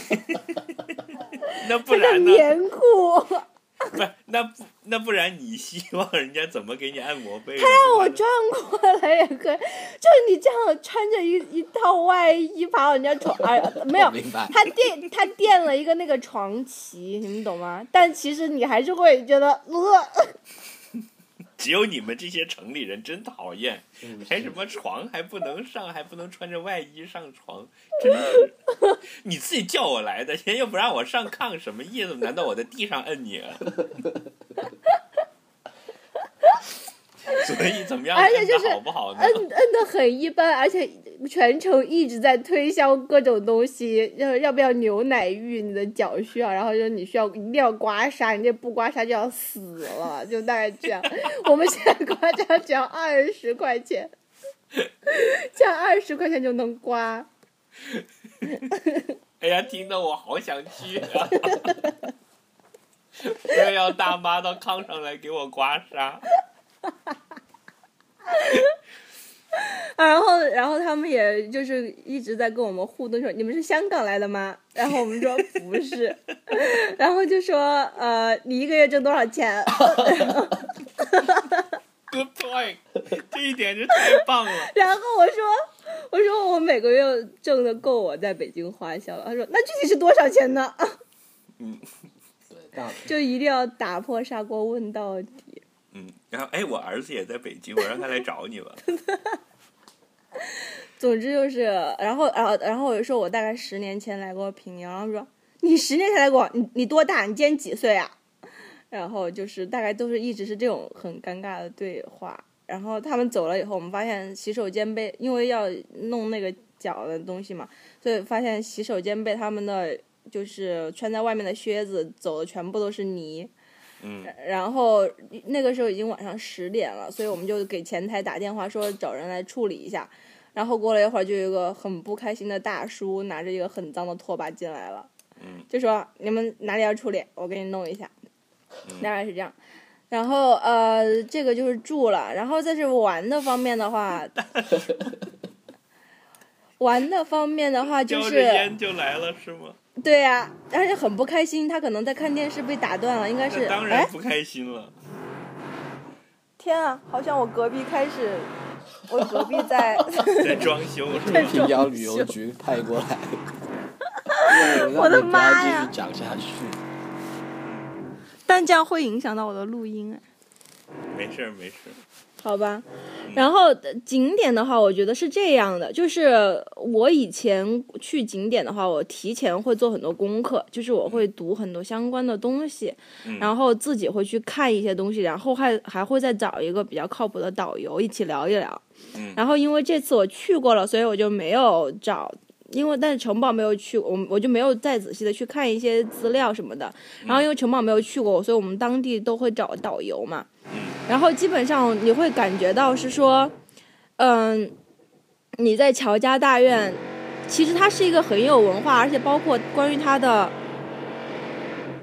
C: [laughs]
A: 那不然
C: 呢？棉裤。
A: 不，那不那不然你希望人家怎么给你按摩背？
C: 他让我转过来也可以，就是你这样穿着一一套外衣爬人家床，哎，没有，他垫他垫了一个那个床旗，你们懂吗？但其实你还是会觉得呃。[laughs]
A: 只有你们这些城里人真讨厌，还什么床还不能上，还不能穿着外衣上床，真是！[laughs] 你自己叫我来的，现在又不让我上炕，什么意思？难道我在地上摁你？[laughs] 所以怎么样？
C: 而且就是
A: 好不好
C: 摁摁的很一般，而且全程一直在推销各种东西，要要不要牛奶浴？你的脚需要，然后说你需要一定要刮痧，你这不刮痧就要死了，[laughs] 就大概这样。[laughs] 我们现在刮痧只要二十块钱，[laughs] 样二十块钱就能刮。
A: 哎呀，听得我好想去啊！我要大妈到炕上来给我刮痧。[laughs]
C: 然后，然后他们也就是一直在跟我们互动说：“你们是香港来的吗？”然后我们说不是，然后就说：“呃，你一个月挣多少钱？” [laughs]
A: Good point，[laughs] 这一点就太棒了。
C: 然后我说：“我说我每个月挣的够我在北京花销了。”他说：“那具体是多少钱呢？”
A: 嗯，
B: 对，
C: 就一定要打破砂锅问到底。
A: 嗯，然后哎，我儿子也在北京，我让他来找你吧。[laughs]
C: 总之就是，然后，然后，然后我就说，我大概十年前来过平遥，然后说你十年前来过，你你多大？你今年几岁啊？然后就是大概都是一直是这种很尴尬的对话。然后他们走了以后，我们发现洗手间被因为要弄那个脚的东西嘛，所以发现洗手间被他们的就是穿在外面的靴子走的全部都是泥。
A: 嗯，
C: 然后那个时候已经晚上十点了，所以我们就给前台打电话说找人来处理一下。然后过了一会儿，就有一个很不开心的大叔拿着一个很脏的拖把进来了，就说你们哪里要处理，我给你弄一下，大概是这样。然后呃，这个就是住了，然后再是玩的方面的话，[laughs] 玩的方面的话就是。
A: 烟就来了是吗？
C: 对呀，而且很不开心，他可能在看电视被打断了，应该是。
A: 当然不开心了。
C: 天啊，好像我隔壁开始，我隔壁在。[laughs]
A: 在装修。
C: 在
B: 平遥旅游局派过来。[laughs]
C: 我的妈呀！
B: 继续讲下去。
C: 但这样会影响到我的录音哎。
A: 没事儿没事儿。
C: 好吧，然后景点的话，我觉得是这样的，就是我以前去景点的话，我提前会做很多功课，就是我会读很多相关的东西，然后自己会去看一些东西，然后还还会再找一个比较靠谱的导游一起聊一聊。然后因为这次我去过了，所以我就没有找，因为但是城堡没有去，我我就没有再仔细的去看一些资料什么的。然后因为城堡没有去过，所以我们当地都会找导游嘛。然后基本上你会感觉到是说，嗯，你在乔家大院，其实它是一个很有文化，而且包括关于它的，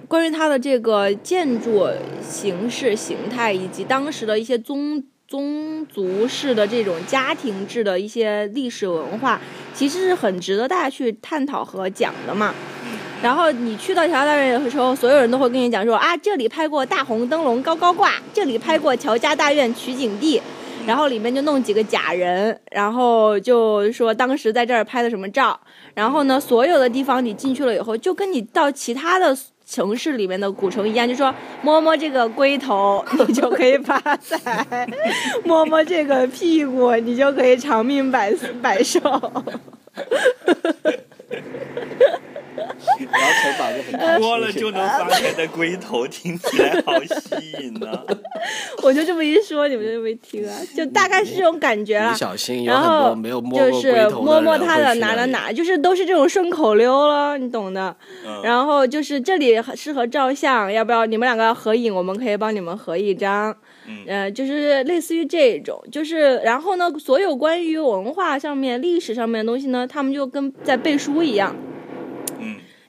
C: 关于它的这个建筑形式形态，以及当时的一些宗宗族式的这种家庭制的一些历史文化，其实是很值得大家去探讨和讲的嘛。然后你去到乔家大院的时候，所有人都会跟你讲说啊，这里拍过大红灯笼高高挂，这里拍过乔家大院取景地，然后里面就弄几个假人，然后就说当时在这儿拍的什么照。然后呢，所有的地方你进去了以后，就跟你到其他的城市里面的古城一样，就说摸摸这个龟头，[laughs] 你就可以发财；[laughs] 摸摸这个屁股，你就可以长命百百寿。
B: 然后城堡就很
A: 摸了就能发财的龟头，听起来好吸引呢。[laughs]
C: 我就这么一说，你们就没听啊？就大概是这种感觉了。
B: 小心，有
C: 然
B: 很多
C: 后
B: 没有摸过
C: 就是
B: 龟头
C: 摸摸它的哪哪哪，就是都是这种顺口溜了，你懂的。
A: 嗯
C: 然后就是这里很适合照相，要不要你们两个要合影？我们可以帮你们合一张。
A: 嗯
C: 呃，就是类似于这种，就是然后呢，所有关于文化上面、历史上面的东西呢，他们就跟在背书一样。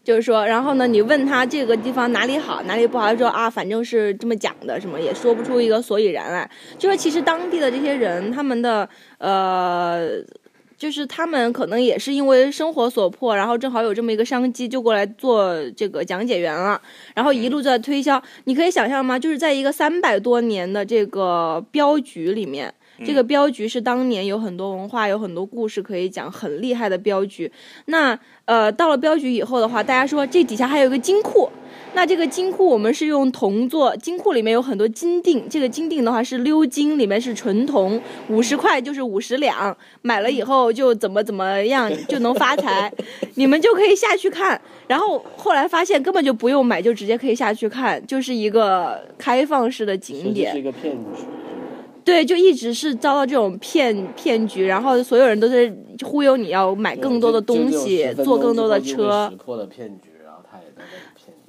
C: 就是说，然后呢，你问他这个地方哪里好，哪里不好，他说啊，反正是这么讲的，什么也说不出一个所以然来。就是其实当地的这些人，他们的呃，就是他们可能也是因为生活所迫，然后正好有这么一个商机，就过来做这个讲解员了，然后一路在推销。你可以想象吗？就是在一个三百多年的这个镖局里面。这个镖局是当年有很多文化、有很多故事可以讲，很厉害的镖局。那呃，到了镖局以后的话，大家说这底下还有一个金库。那这个金库我们是用铜做，金库里面有很多金锭，这个金锭的话是鎏金，里面是纯铜，五十块就是五十两，买了以后就怎么怎么样就能发财，你们就可以下去看。然后后来发现根本就不用买，就直接可以下去看，就是一个开放式的景点
B: 是。一个骗局。
C: 对，就一直是遭到这种骗骗局，然后所有人都在忽悠你要买更多的东西，坐更多的车。
B: 识破的骗局，然后他也在骗你。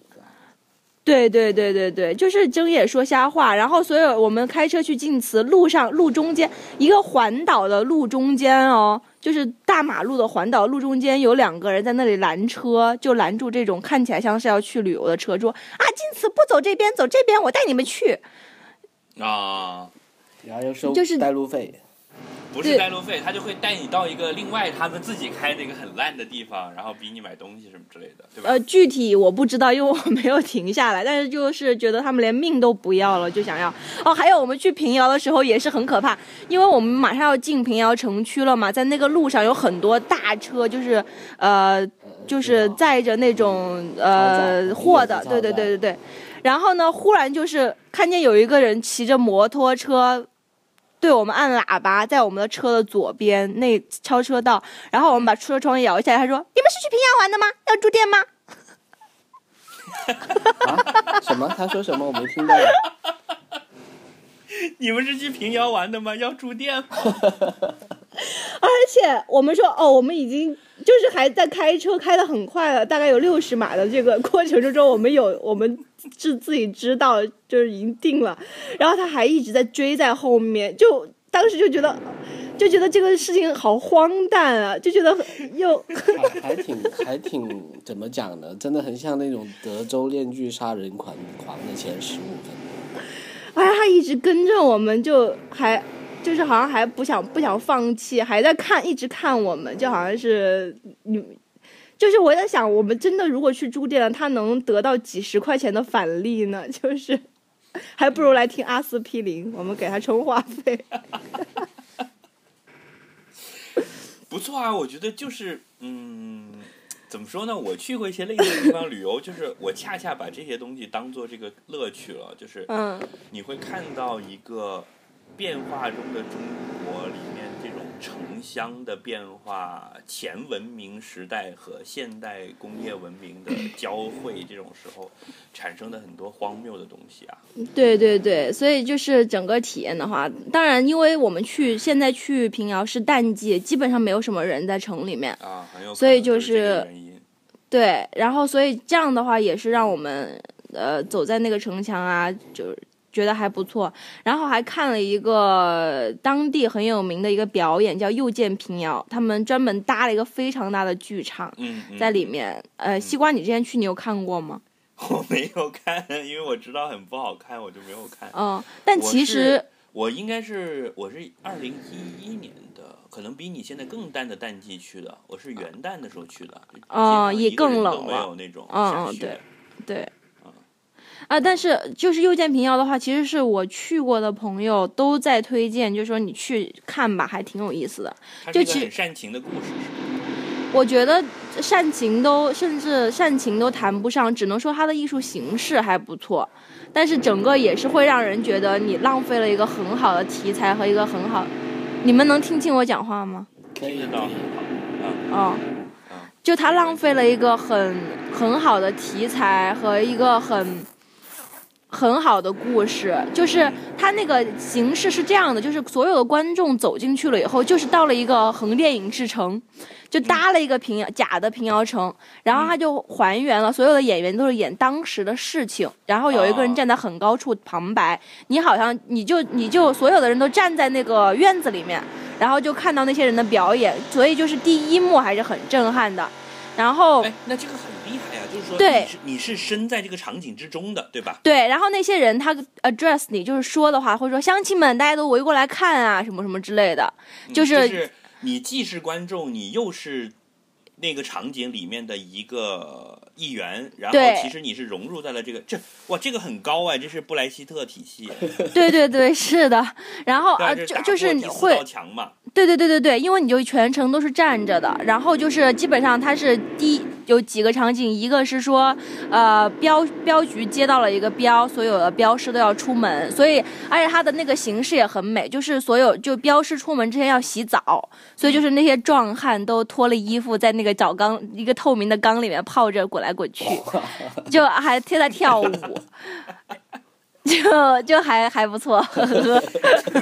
C: 对对对对对，就是睁眼说瞎话。然后所有我们开车去晋祠，路上路中间一个环岛的路中间哦，就是大马路的环岛路中间有两个人在那里拦车，就拦住这种看起来像是要去旅游的车，说啊晋祠不走这边，走这边，我带你们去。
A: 啊，
B: 然后又收
C: 就是
B: 带路费，
A: 不是带路费，他就会带你到一个另外他们自己开的一个很烂的地方，然后逼你买东西什么之类的，对吧？
C: 呃，具体我不知道，因为我没有停下来。但是就是觉得他们连命都不要了，就想要。哦，[laughs] 还有我们去平遥的时候也是很可怕，因为我们马上要进平遥城区了嘛，在那个路上有很多大车，就是呃，就是载着那种呃货的，对对对对对。然后呢，忽然就是看见有一个人骑着摩托车。对我们按喇叭，在我们的车的左边那超车道，然后我们把车窗摇下来，他说：“你们是去平遥玩的吗？要住店吗？” [laughs]
B: 啊？什么？他说什么？我没听到。[laughs] [laughs]
A: 你们是去平遥玩的吗？要住店吗？[laughs]
C: 而且我们说哦，我们已经就是还在开车，开的很快了，大概有六十码的这个过程之中，我们有我们是自己知道，就是已经定了，然后他还一直在追在后面，就当时就觉得 [laughs] 就觉得这个事情好荒诞啊，就觉得又 [laughs]
B: 还还挺还挺怎么讲呢？真的很像那种德州链锯杀人狂狂的前十五分钟。
C: 哎，他一直跟着我们，就还就是好像还不想不想放弃，还在看，一直看我们，就好像是你，就是我在想，我们真的如果去住店了，他能得到几十块钱的返利呢？[laughs] 就是还不如来听阿司匹林，我们给他充话费。[laughs]
A: 不错啊，我觉得就是嗯，怎么说呢？我去过一些类似的地方旅游，就是我恰恰把这些东西当做这个乐趣了，就是
C: 嗯
A: 你会看到一个变化中的中国里面这种城乡的变化，前文明时代和现代工业文明的交汇，这种时候产生的很多荒谬的东西啊。
C: 对对对，所以就是整个体验的话，当然，因为我们去现在去平遥是淡季，基本上没有什么人在城里面。
A: 啊，很有可
C: 所以
A: 就
C: 就是。对，然后所以这样的话也是让我们呃走在那个城墙啊，就是觉得还不错。然后还看了一个当地很有名的一个表演，叫又见平遥，他们专门搭了一个非常大的剧场在里面。呃，西瓜，你之前去你有看过吗？[laughs]
A: 我没有看，因为我知道很不好看，我就没有看。
C: 嗯，但其实
A: 是我应该是我是二零一一年的，可能比你现在更淡的淡季去的。我是元旦的时候去的，
C: 哦也更冷了没
A: 有那种
C: 嗯嗯对对。啊，但是就是又见平遥的话，其实是我去过的朋友都在推荐，就说你去看吧，还挺有意思的。
A: 它
C: 就是其
A: 一个很煽情的故事，是
C: 我觉得煽情都甚至煽情都谈不上，只能说它的艺术形式还不错，但是整个也是会让人觉得你浪费了一个很好的题材和一个很好。你们能听清我讲话吗？
B: 可以
A: 听得到很好。啊，
C: 哦
A: 嗯，
C: 就他浪费了一个很很好的题材和一个很很好的故事，就是它那个形式是这样的，就是所有的观众走进去了以后，就是到了一个横店影视城，就搭了一个平遥假的平遥城，然后他就还原了所有的演员都是演当时的事情，然后有一个人站在很高处旁白，你好像你就你就所有的人都站在那个院子里面，然后就看到那些人的表演，所以就是第一幕还是很震撼的。然后，
A: 就是说
C: 对
A: 你是身在这个场景之中的，对吧？
C: 对，然后那些人他 address 你，就是说的话，会说乡亲们，大家都围过来看啊，什么什么之类的，就
A: 嗯就是你既是观众，你又是那个场景里面的一个一员，然后其实你是融入在了这个这哇，这个很高哎，这是布莱希特体系，
C: 对对对，是的。然后
A: 啊，
C: 呃，就就是你会
A: 道墙嘛，
C: 对对对对对，因为你就全程都是站着的，然后就是基本上它是第一有几个场景，一个是说，呃，镖镖局接到了一个镖，所有的镖师都要出门，所以而且它的那个形式也很美，就是所有就镖师出门之前要洗澡，所以就是那些壮汉都脱了衣服在那个澡缸一个透明的缸里面泡着滚来滚去，[laughs] 就还贴在跳舞。就就还还不错，呵呵。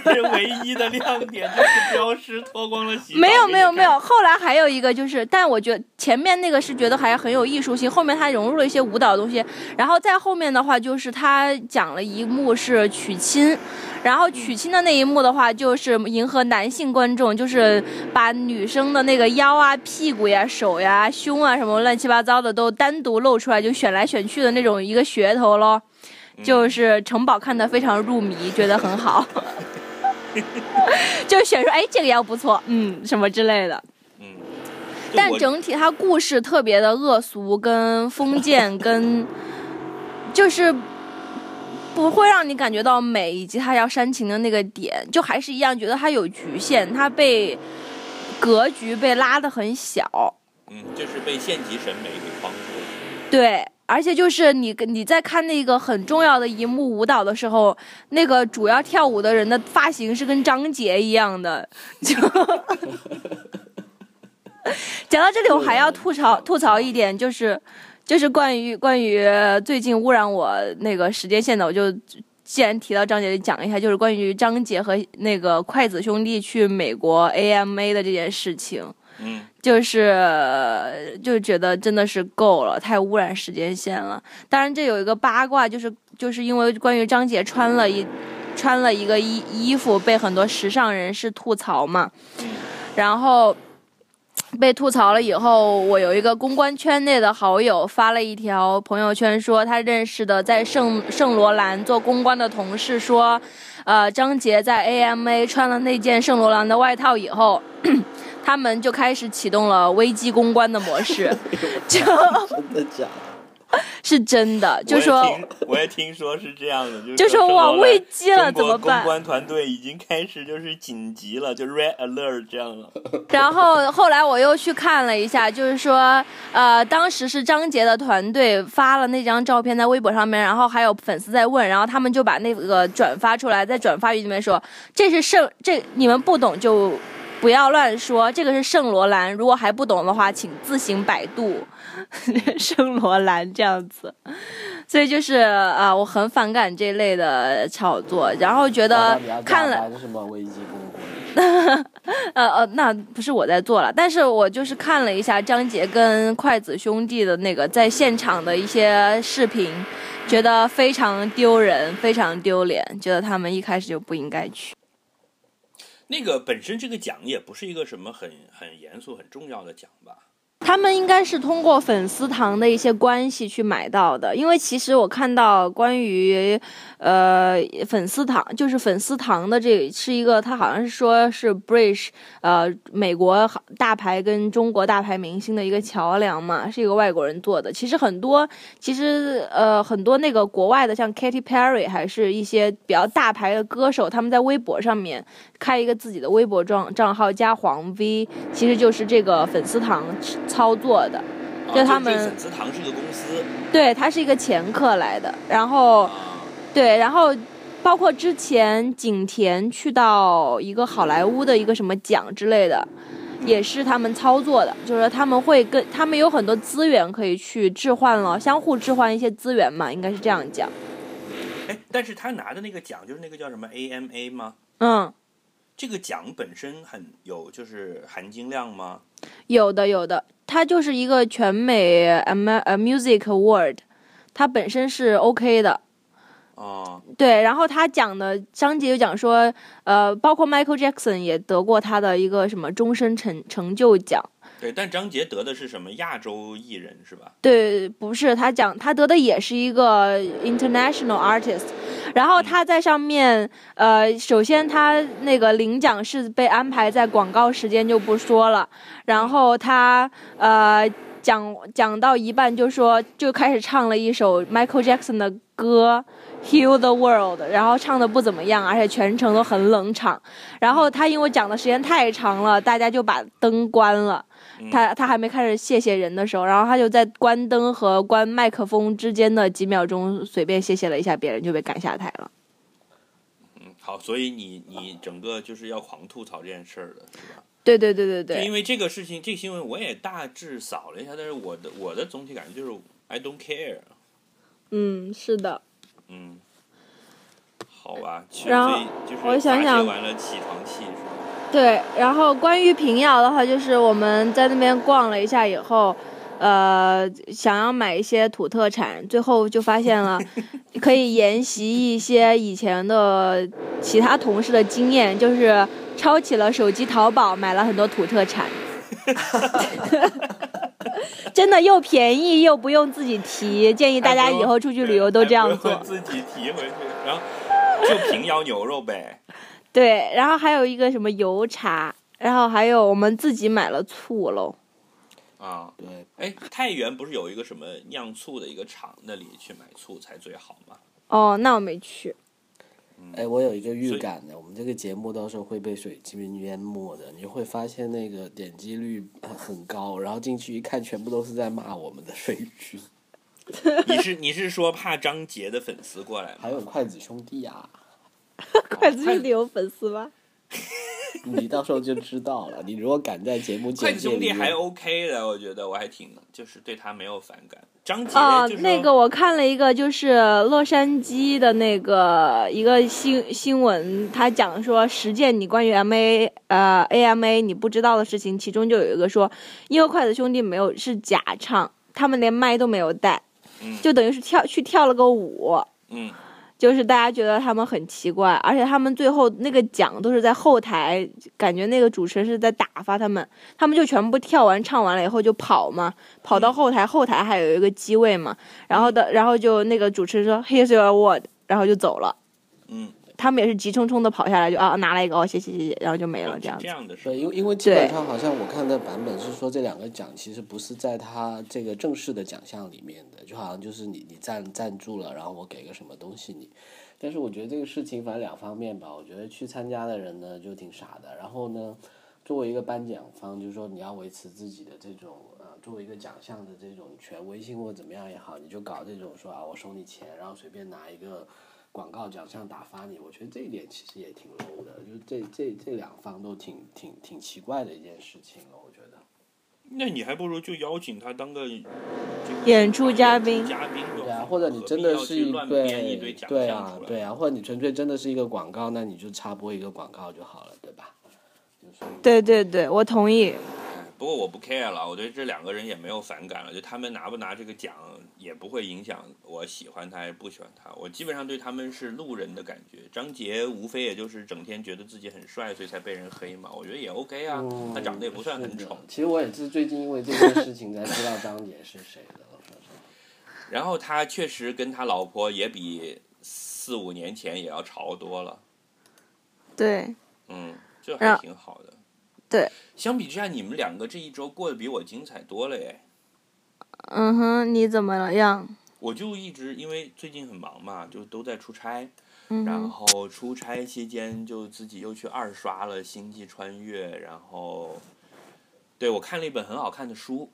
A: 这唯一的亮点就是镖师脱光了洗
C: 没有没有没有，后来还有一个就是，但我觉得前面那个是觉得还很有艺术性，后面他融入了一些舞蹈的东西，然后再后面的话就是他讲了一幕是娶亲，然后娶亲的那一幕的话就是迎合男性观众，就是把女生的那个腰啊、屁股呀、手呀、胸啊什么乱七八糟的都单独露出来，就选来选去的那种一个噱头咯。就是城堡看得非常入迷，觉得很好，[laughs] 就选出哎这个要不错，嗯什么之类的。
A: 嗯，
C: 但整体它故事特别的恶俗跟封建 [laughs] 跟，就是不会让你感觉到美，以及它要煽情的那个点，就还是一样觉得它有局限，它被格局被拉得很小。
A: 嗯，就是被县级审美给框住了。
C: 对，而且就是你你在看那个很重要的一幕舞蹈的时候，那个主要跳舞的人的发型是跟张杰一样的，就。[laughs] 讲到这里，我还要吐槽吐槽一点，就是就是关于关于最近污染我那个时间线的，我就既然提到张杰，就讲一下，就是关于张杰和那个筷子兄弟去美国 AMA 的这件事情。
A: 嗯，
C: 就是就觉得真的是够了，太污染时间线了。当然，这有一个八卦，就是就是因为关于张杰穿了一穿了一个衣衣服，被很多时尚人士吐槽嘛，然后。被吐槽了以后，我有一个公关圈内的好友发了一条朋友圈，说他认识的在圣圣罗兰做公关的同事说，呃，张杰在 AMA 穿了那件圣罗兰的外套以后，他们就开始启动了危机公关的模式，[laughs] 就
B: 真的假的？
C: 是真的，就说
A: 我也听我也听说是这样的，就
C: 说哇
A: 圣罗兰
C: 危机了怎么办
A: 公关团队已经开始就是紧急了，就 red alert 这样了。[laughs]
C: 然后后来我又去看了一下，就是说，呃，当时是张杰的团队发了那张照片在微博上面，然后还有粉丝在问，然后他们就把那个转发出来，在转发语里面说，这是圣，这你们不懂就不要乱说，这个是圣罗兰，如果还不懂的话，请自行百度 [laughs] 圣罗兰这样子。所以就是啊、我很反感这类的炒作，然后觉得看了
B: 什么危机公关？[laughs]
C: 呃呃，那不是我在做了，但是我就是看了一下张杰跟筷子兄弟的那个在现场的一些视频，觉得非常丢人，非常丢脸，觉得他们一开始就不应该去。
A: 那个本身这个奖也不是一个什么很很严肃、很重要的奖吧？
C: 他们应该是通过粉丝堂的一些关系去买到的，因为其实我看到关于呃粉丝堂，就是粉丝堂的这是一个，他好像是说是 bridge 呃美国大牌跟中国大牌明星的一个桥梁嘛，是一个外国人做的。其实很多，其实呃很多那个国外的像 Katy Perry 还是一些比较大牌的歌手，他们在微博上面开一个自己的微博账账号加黄 V，其实就是这个粉丝堂操作的。
A: 啊
C: 就他们
A: 这个粉丝堂是个公司
C: 对，他是一个前客来的，然后
A: 啊，
C: 对，然后包括之前景甜去到一个好莱坞的一个什么奖之类的，也是他们操作的，就是说他们会跟他们有很多资源可以去置换了，相互置换一些资源嘛，应该是这样讲。
A: 哎，但是他拿的那个奖就是那个叫什么 AMA 吗？
C: 嗯，
A: 这个奖本身很有就是含金量吗？
C: 有的有的，它就是一个全美 Am 呃 Music Award，它本身是 OK 的。
A: 啊，
C: 对，然后他讲的章节就讲说，呃，包括 Michael Jackson 也得过他的一个什么终身成成就奖。
A: 对，但张杰得的是什么亚洲艺人是吧？
C: 对，不是他讲他得的也是一个 international artist，然后他在上面，呃，首先他那个领奖是被安排在广告时间就不说了，然后他呃讲讲到一半就说就开始唱了一首 Michael Jackson 的歌。Heal the World，然后唱的不怎么样，而且全程都很冷场。然后他因为讲的时间太长了，大家就把灯关了。他他还没开始谢谢人的时候，然后他就在关灯和关麦克风之间的几秒钟随便谢谢了一下别人，就被赶下台了。
A: 嗯，好，所以你你整个就是要狂吐槽这件事儿的是吧？
C: 对对对对对，
A: 就因为这个事情，这个新闻我也大致扫了一下，但是我的我的总体感觉就是 I don't care。
C: 嗯，是的。
A: 嗯，好吧，去
C: 然后我想想
A: 完了起床气是吧？
C: 对，然后关于平遥的话，就是我们在那边逛了一下以后，呃，想要买一些土特产，最后就发现了 [laughs] 可以沿袭一些以前的其他同事的经验，就是抄起了手机淘宝买了很多土特产。[laughs] 真的又便宜又不用自己提，建议大家以后出去旅游都这样做。
A: 自己提回去，然后就平遥牛肉呗。
C: 对，然后还有一个什么油茶，然后还有我们自己买了醋喽。
A: 啊，
B: 对，
A: 哎，太原不是有一个什么酿醋的一个厂，那里去买醋才最好吗？
C: 哦，那我没去。
B: 哎，我有一个预感的，我们这个节目到时候会被水军淹没的。你会发现那个点击率呃很高，然后进去一看，全部都是在骂我们的水军，[laughs]
A: 你是你是说怕张杰的粉丝过来吗？
B: 还有筷子兄弟啊，
C: 筷子兄弟有粉丝吗？[laughs]
B: 你到时候就知道了。你如果敢在节目
A: 筷子
B: 简介里
A: 兄弟还 OK 的，我觉得我还挺就是对他没有反感。张杰
C: 哦
A: 就是，说
C: 那个我看了一个，就是洛杉矶的那个一个新新闻，他讲说十件你关于 M A 呃 A M A 你不知道的事情，其中就有一个说，因为筷子兄弟没有是假唱，他们连麦都没有带，
A: 嗯
C: 就等于是跳去跳了个舞。
A: 嗯
C: 就是大家觉得他们很奇怪，而且他们最后那个奖都是在后台，感觉那个主持人是在打发他们，他们就全部跳完唱完了以后就跑嘛，跑到后台，后台还有一个机位嘛，然后的，然后就那个主持人说 Here's your award，然后就走了。
A: 嗯，
C: 他们也是急匆匆的跑下来就啊拿了一个哦谢谢谢谢，然后就没了这样子。
A: 这样的是
B: 对，因为因为基本上好像我看的版本是说这两个奖其实不是在他这个正式的奖项里面的，就好像就是你你赞赞助了，然后我给个什么东西你。但是我觉得这个事情反正两方面吧，我觉得去参加的人呢就挺傻的，然后呢，作为一个颁奖方，就是说你要维持自己的这种呃作为一个奖项的这种权威性或者怎么样也好，你就搞这种说啊我收你钱，然后随便拿一个广告奖项打发你，我觉得这一点其实也挺 low 的，就是这这这两方都挺挺挺奇怪的一件事情了，我觉得。
A: 那你还不如就邀请他当个
C: 演出嘉宾
A: 嘉宾
B: 对啊，或者你真的是一对
A: 奖
B: 对啊
A: 项
B: 对啊，或者你纯粹真的是一个广告，那你就插播一个广告就好了，对吧？
C: 对对对，我同意。
A: 不过我不 care 了，我对这两个人也没有反感了，就他们拿不拿这个奖也不会影响我喜欢他还是不喜欢他，我基本上对他们是路人的感觉。张杰无非也就是整天觉得自己很帅，所以才被人黑嘛，我觉得也 OK 啊，他长得也不算很丑。
B: 其实我也是最近因为这件事情才知道张杰是谁的，我说实。[laughs]
A: 然后他确实跟他老婆也比四五年前也要潮多了，
C: 对
A: 嗯，这还挺好的。
C: 对，
A: 相比之下，你们两个这一周过得比我精彩多了耶。
C: 嗯哼，你怎么了样？
A: 我就一直因为最近很忙嘛，就都在出差，
C: 嗯
A: 然，后出差期间就自己又去二刷了《星际穿越》，然后对我看了一本很好看的书，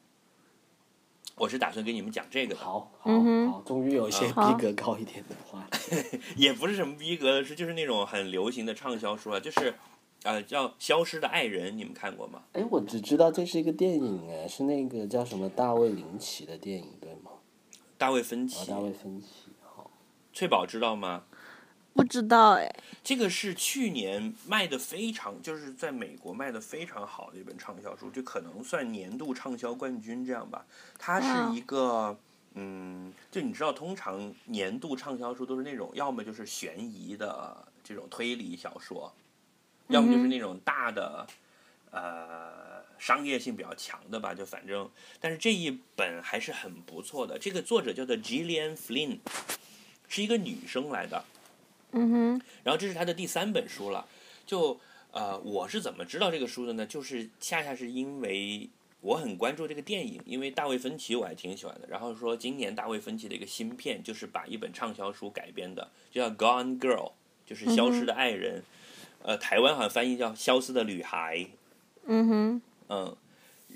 A: 我是打算给你们讲这个的，
B: 好，好，
C: 嗯
B: 好，终于有一些逼格高一点的话题。[laughs]
A: 也不是什么逼格的，是就是那种很流行的畅销书啊，就是呃叫《消失的爱人》，你们看过吗？
B: 哎，我只知道这是一个电影，哎，是那个叫什么大卫林奇的电影，对吗？
A: 大卫芬
B: 哦，
A: 奇，
B: 大卫芬奇，好。
A: 翠宝知道吗？
C: 不知道哎。
A: 这个是去年卖的非常，就是在美国卖的非常好的一本畅销书，就可能算年度畅销冠军这样吧。它是一个，嗯，就你知道，通常年度畅销书都是那种，要么就是悬疑的这种推理小说，要么就是那种大的，呃，商业性比较强的吧。就反正，但是这一本还是很不错的。这个作者叫做 Gillian Flynn，是一个女生来的。
C: 嗯哼，
A: 然后这是她的第三本书了，就呃，我是怎么知道这个书的呢？就是恰恰是因为我很关注这个电影，因为大卫芬奇我还挺喜欢的。然后说今年大卫芬奇的一个新片就是把一本畅销书改编的，就叫《Gone Girl》，就是《消失的爱人》呃，台湾好像翻译叫《消失的女孩》。
C: 嗯哼，
A: 嗯，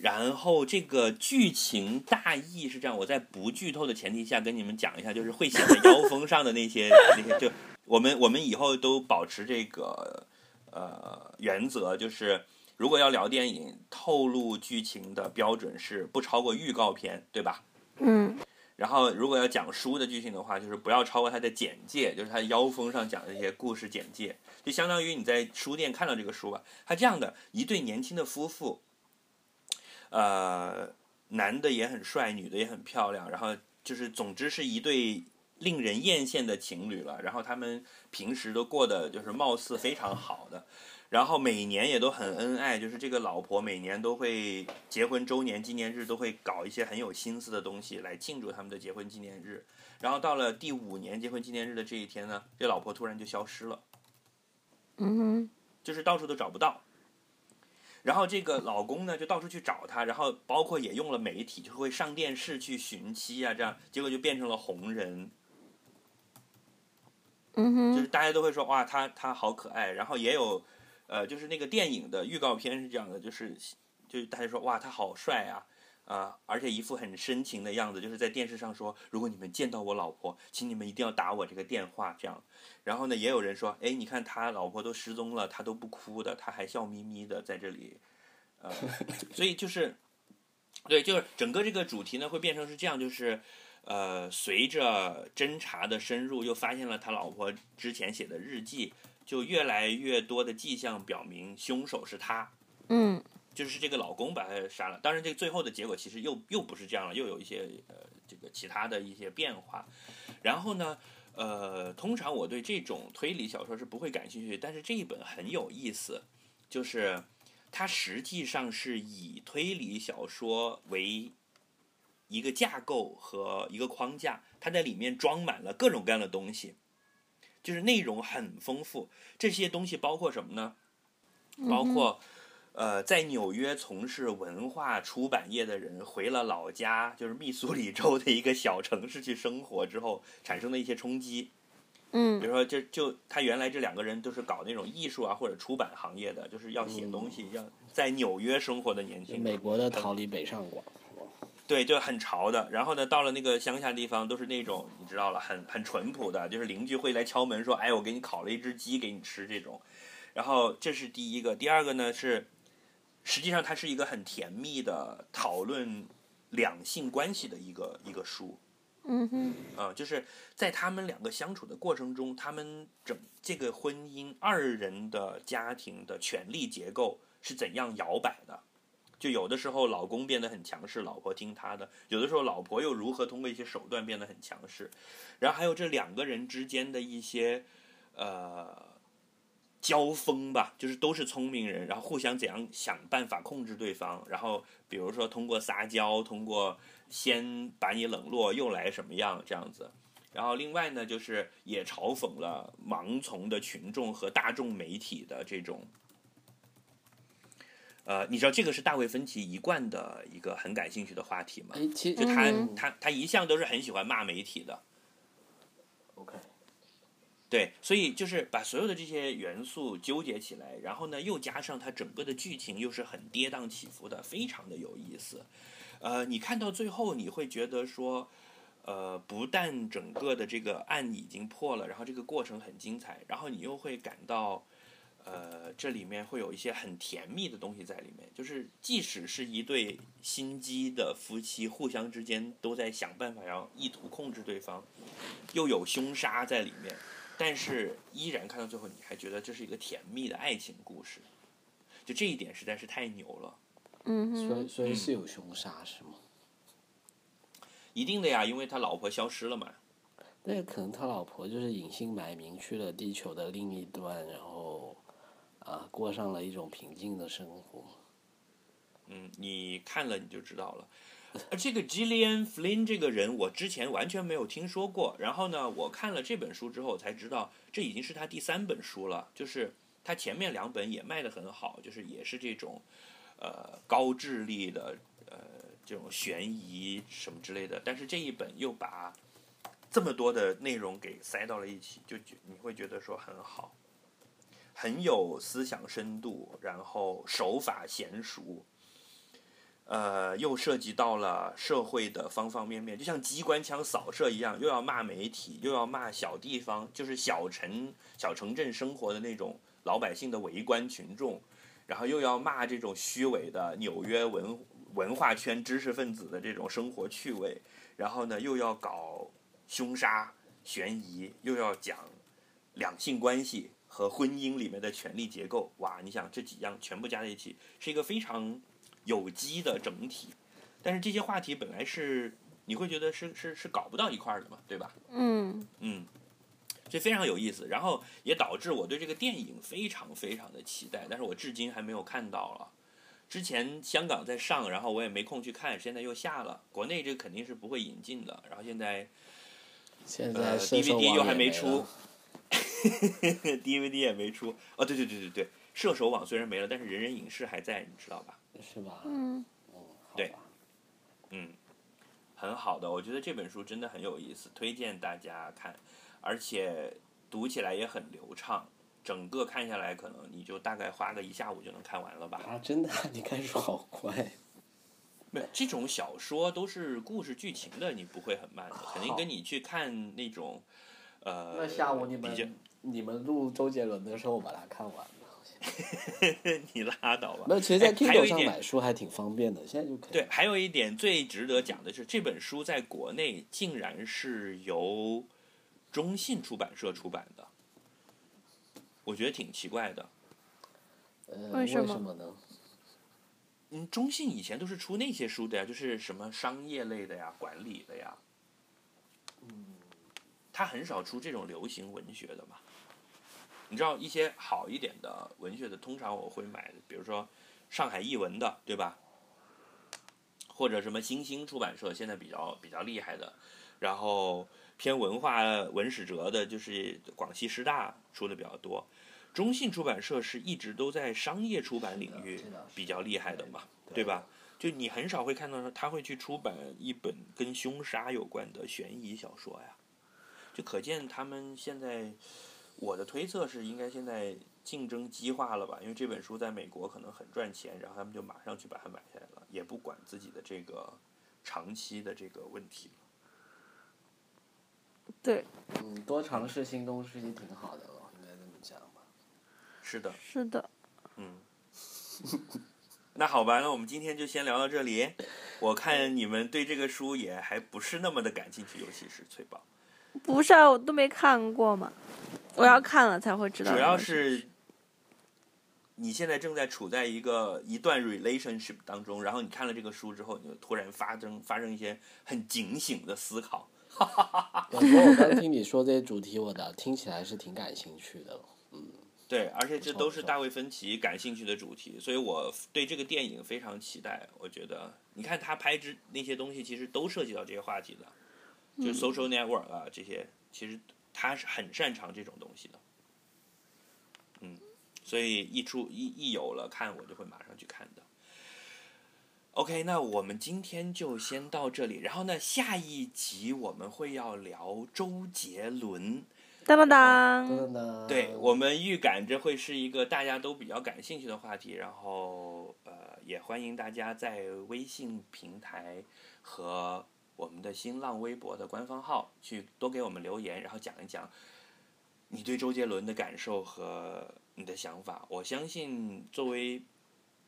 A: 然后这个剧情大意是这样，我在不剧透的前提下跟你们讲一下，就是会写在腰封上的那些 [laughs] 那些，就我们我们以后都保持这个呃原则，就是如果要聊电影，透露剧情的标准是不超过预告片，对吧？
C: 嗯
A: 然后，如果要讲书的剧情的话，就是不要超过它的简介，就是它腰封上讲的这些故事简介，就相当于你在书店看到这个书吧。它这样的一对年轻的夫妇，呃，男的也很帅，女的也很漂亮，然后就是总之是一对令人艳羡的情侣了。然后他们平时都过得就是貌似非常好的，然后每年也都很恩爱，就是这个老婆每年都会结婚周年纪念日都会搞一些很有心思的东西来庆祝他们的结婚纪念日。然后到了第五年结婚纪念日的这一天呢，这老婆突然就消失了，
C: 嗯哼，
A: 就是到处都找不到。然后这个老公呢就到处去找她，然后包括也用了媒体，就会上电视去寻妻啊，这样结果就变成了红人。
C: 嗯哼，
A: 就是大家都会说哇，她她好可爱，然后也有，呃，就是那个电影的预告片是这样的，就是就是大家说哇，他好帅啊，啊、而且一副很深情的样子，就是在电视上说，如果你们见到我老婆，请你们一定要打我这个电话，这样。然后呢，也有人说，哎，你看他老婆都失踪了，他都不哭的，他还笑眯眯的在这里，呃，所以就是，对，就是整个这个主题呢会变成是这样，就是。呃，随着侦查的深入，又发现了他老婆之前写的日记，就越来越多的迹象表明凶手是他，
C: 嗯
A: 就是这个老公把他杀了。当然，这个最后的结果其实又又不是这样了，又有一些呃这个其他的一些变化。然后呢，呃，通常我对这种推理小说是不会感兴趣，但是这一本很有意思，就是它实际上是以推理小说为一个架构和一个框架，它在里面装满了各种各样的东西。就是内容很丰富。这些东西包括什么呢？
C: 嗯
A: 包括。呃，在纽约从事文化出版业的人回了老家，就是密苏里州的一个小城市去生活之后，产生的一些冲击。
C: 嗯
A: 比如说，就就他原来这两个人都是搞那种艺术啊或者出版行业的，就是要写东西，要在纽约生活的年轻人。
B: 美国的逃离北上广，
A: 对，就很潮的。然后呢，到了那个乡下地方，都是那种你知道了，很很淳朴的，就是邻居会来敲门说：“哎，我给你烤了一只鸡给你吃。”这种。然后这是第一个，第二个呢是，实际上它是一个很甜蜜的讨论两性关系的一个一个书。
C: 嗯哼，
A: 啊、就是在他们两个相处的过程中，他们整这个婚姻二人的家庭的权力结构是怎样摇摆的。就有的时候老公变得很强势，老婆听他的；有的时候老婆又如何通过一些手段变得很强势。然后还有这两个人之间的一些呃交锋吧，就是都是聪明人，然后互相怎样想办法控制对方。然后比如说通过撒娇，通过先把你冷落，又来什么样这样子。然后另外呢，就是也嘲讽了盲从的群众和大众媒体的这种。呃，你知道这个是大卫芬奇一贯的一个很感兴趣的话题吗？就他、
C: 嗯
A: 他他一向都是很喜欢骂媒体的
B: ，OK，
A: 对，所以就是把所有的这些元素纠结起来，然后呢，又加上它整个的剧情又是很跌宕起伏的，非常的有意思。呃，你看到最后，你会觉得说，呃，不但整个的这个案已经破了，然后这个过程很精彩，然后你又会感到，呃，这里面会有一些很甜蜜的东西在里面。就是即使是一对心机的夫妻，互相之间都在想办法要意图控制对方，又有凶杀在里面，但是依然看到最后，你还觉得这是一个甜蜜的爱情故事。就这一点实在是太牛了。
C: 嗯哼，
B: 所以所以是有凶杀是吗？
A: 一定的呀，因为他老婆消失了嘛。
B: 那可能他老婆就是隐姓埋名去了地球的另一端，然后啊过上了一种平静的生活。
A: 嗯，你看了你就知道了。这个 Gillian Flynn 这个人，我之前完全没有听说过。然后呢，我看了这本书之后才知道，这已经是他第三本书了。就是他前面两本也卖得很好，就是也是这种呃高智力的呃这种悬疑什么之类的。但是这一本又把这么多的内容给塞到了一起，就觉你会觉得说很好，很有思想深度，然后手法娴熟。呃，又涉及到了社会的方方面面，就像机关枪扫射一样，又要骂媒体，又要骂小地方，就是小城、小城镇生活的那种老百姓的围观群众，然后又要骂这种虚伪的纽约文文化圈知识分子的这种生活趣味，然后呢，又要搞凶杀、悬疑，又要讲两性关系和婚姻里面的权力结构，哇，你想这几样全部加在一起，是一个非常有机的整体。但是这些话题本来是你会觉得是是是搞不到一块儿的嘛，对吧？
C: 嗯
A: 嗯，这非常有意思，然后也导致我对这个电影非常非常的期待，但是我至今还没有看到了。之前香港在上，然后我也没空去看，现在又下了，国内这肯定是不会引进的。然后现在
B: 现
A: 呃
B: 在
A: DVD 又还
B: 没
A: 出
B: 了，[laughs]
A: DVD 也没出。哦，对对对对对，射手网虽然没了，但是人人影视还在，你知道吧？
B: 是吧？
C: 嗯
A: 对嗯，很好的，我觉得这本书真的很有意思，推荐大家看，而且读起来也很流畅，整个看下来可能你就大概花个一下午就能看完了吧。
B: 啊，真的，你看书好快。
A: 没有这种小说都是故事剧情的，你不会很慢的，肯定跟你去看那种，呃，
B: 那下午你
A: 比较
B: 们你们录周杰伦的时候，我把它看完了。[laughs]
A: 你拉倒吧。
B: 没有，其实，在
A: 哎还有
B: Kindle 上买书还挺方便的，现在就可以。
A: 对，，还有一点最值得讲的是，这本书在国内竟然是由中信出版社出版的，我觉得挺奇怪的。
C: 为什么
B: 呢？
A: 嗯，中信以前都是出那些书的呀，就是什么商业类的呀、管理的呀。嗯，他很少出这种流行文学的嘛。你知道一些好一点的文学的，通常我会买，比如说上海译文的，对吧？或者什么新兴出版社，现在比较比较厉害的。
E: 然后偏文化文史哲的，就是广西师大出的比较多。中信出版社是一直都在商业出版领域比较厉害的嘛，对吧？就你很少会看到说他会去出版一本跟凶杀有关的悬疑小说呀，就可见他们现在，我的推测是应该现在竞争激化了吧？因为这本书在美国可能很赚钱，然后他们就马上去把它买下来了，也不管自己的这个长期的这个问题了。
C: 对，
B: 嗯，多尝试新东西挺好的了，应该这么讲吧。
E: 是的，
C: 是的，
E: 嗯。那好吧，那我们今天就先聊到这里。我看你们对这个书也还不是那么的感兴趣，尤其是翠宝。
C: 不是啊，我都没看过嘛，我要看了才会知道。
E: 主要是你现在正在处在一个一段 relationship 当中，然后你看了这个书之后，你就突然发生发生一些很警醒的思考。[laughs]
B: 我觉得我刚听你说这些主题，我的听起来是挺感兴趣的，嗯。
E: 对，而且这都是大卫芬奇感兴趣的主题，所以我对这个电影非常期待。我觉得，你看他拍之那些东西，其实都涉及到这些话题的，就 social network 啊这些，其实他是很擅长这种东西的。嗯，所以一出一一有了看，我就会马上去看的。OK，那我们今天就先到这里，然后呢，下一集我们会要聊周杰伦。
C: 当当当！
E: 对我们预感这会是一个大家都比较感兴趣的话题，然后呃，也欢迎大家在微信平台和我们的新浪微博的官方号去多给我们留言，然后讲一讲你对周杰伦的感受和你的想法。我相信作为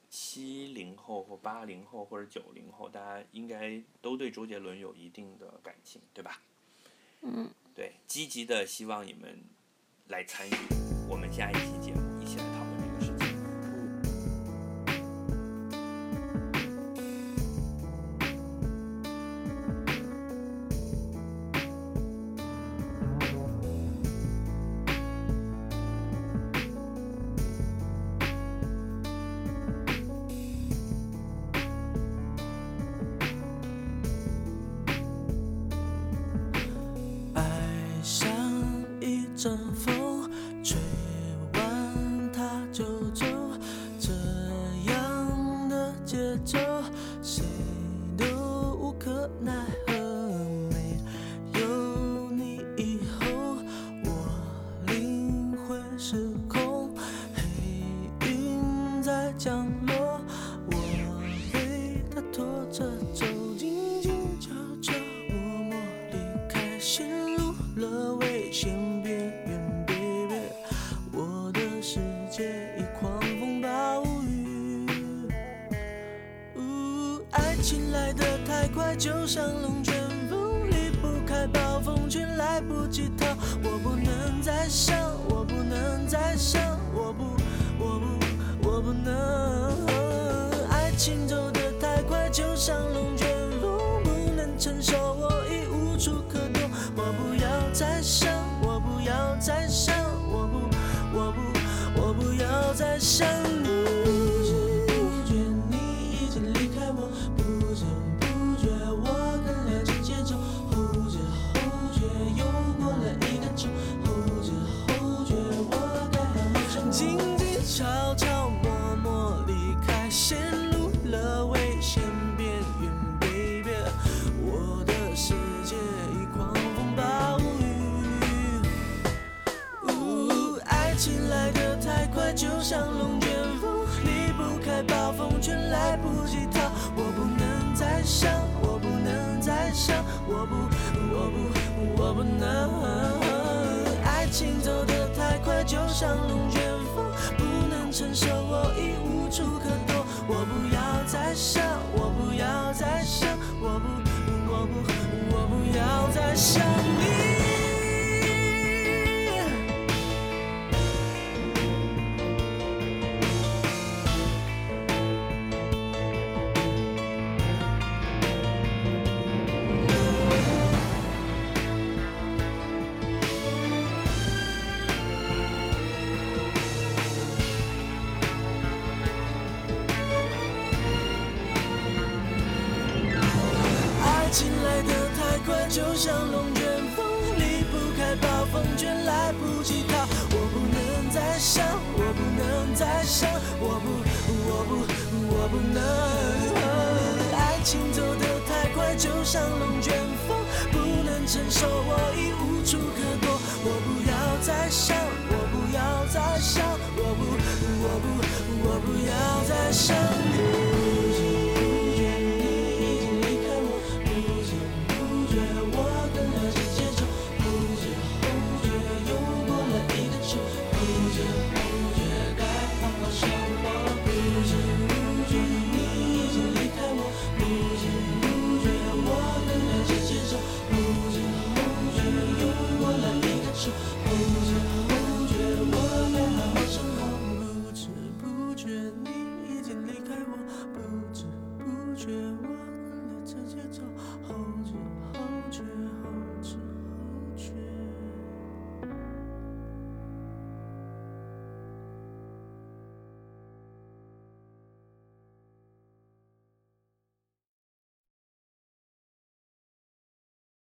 E: 七零后或八零后或者九零后，大家应该都对周杰伦有一定的感情，对吧？
C: 嗯。
E: 对，积极的希望你们来参与我们下一期节目，想我不能再想我不我不我不能。爱情走的太快就像龙卷风不能承受我已无处可躲。我不要再想我不要再想我不我不我不要再想你。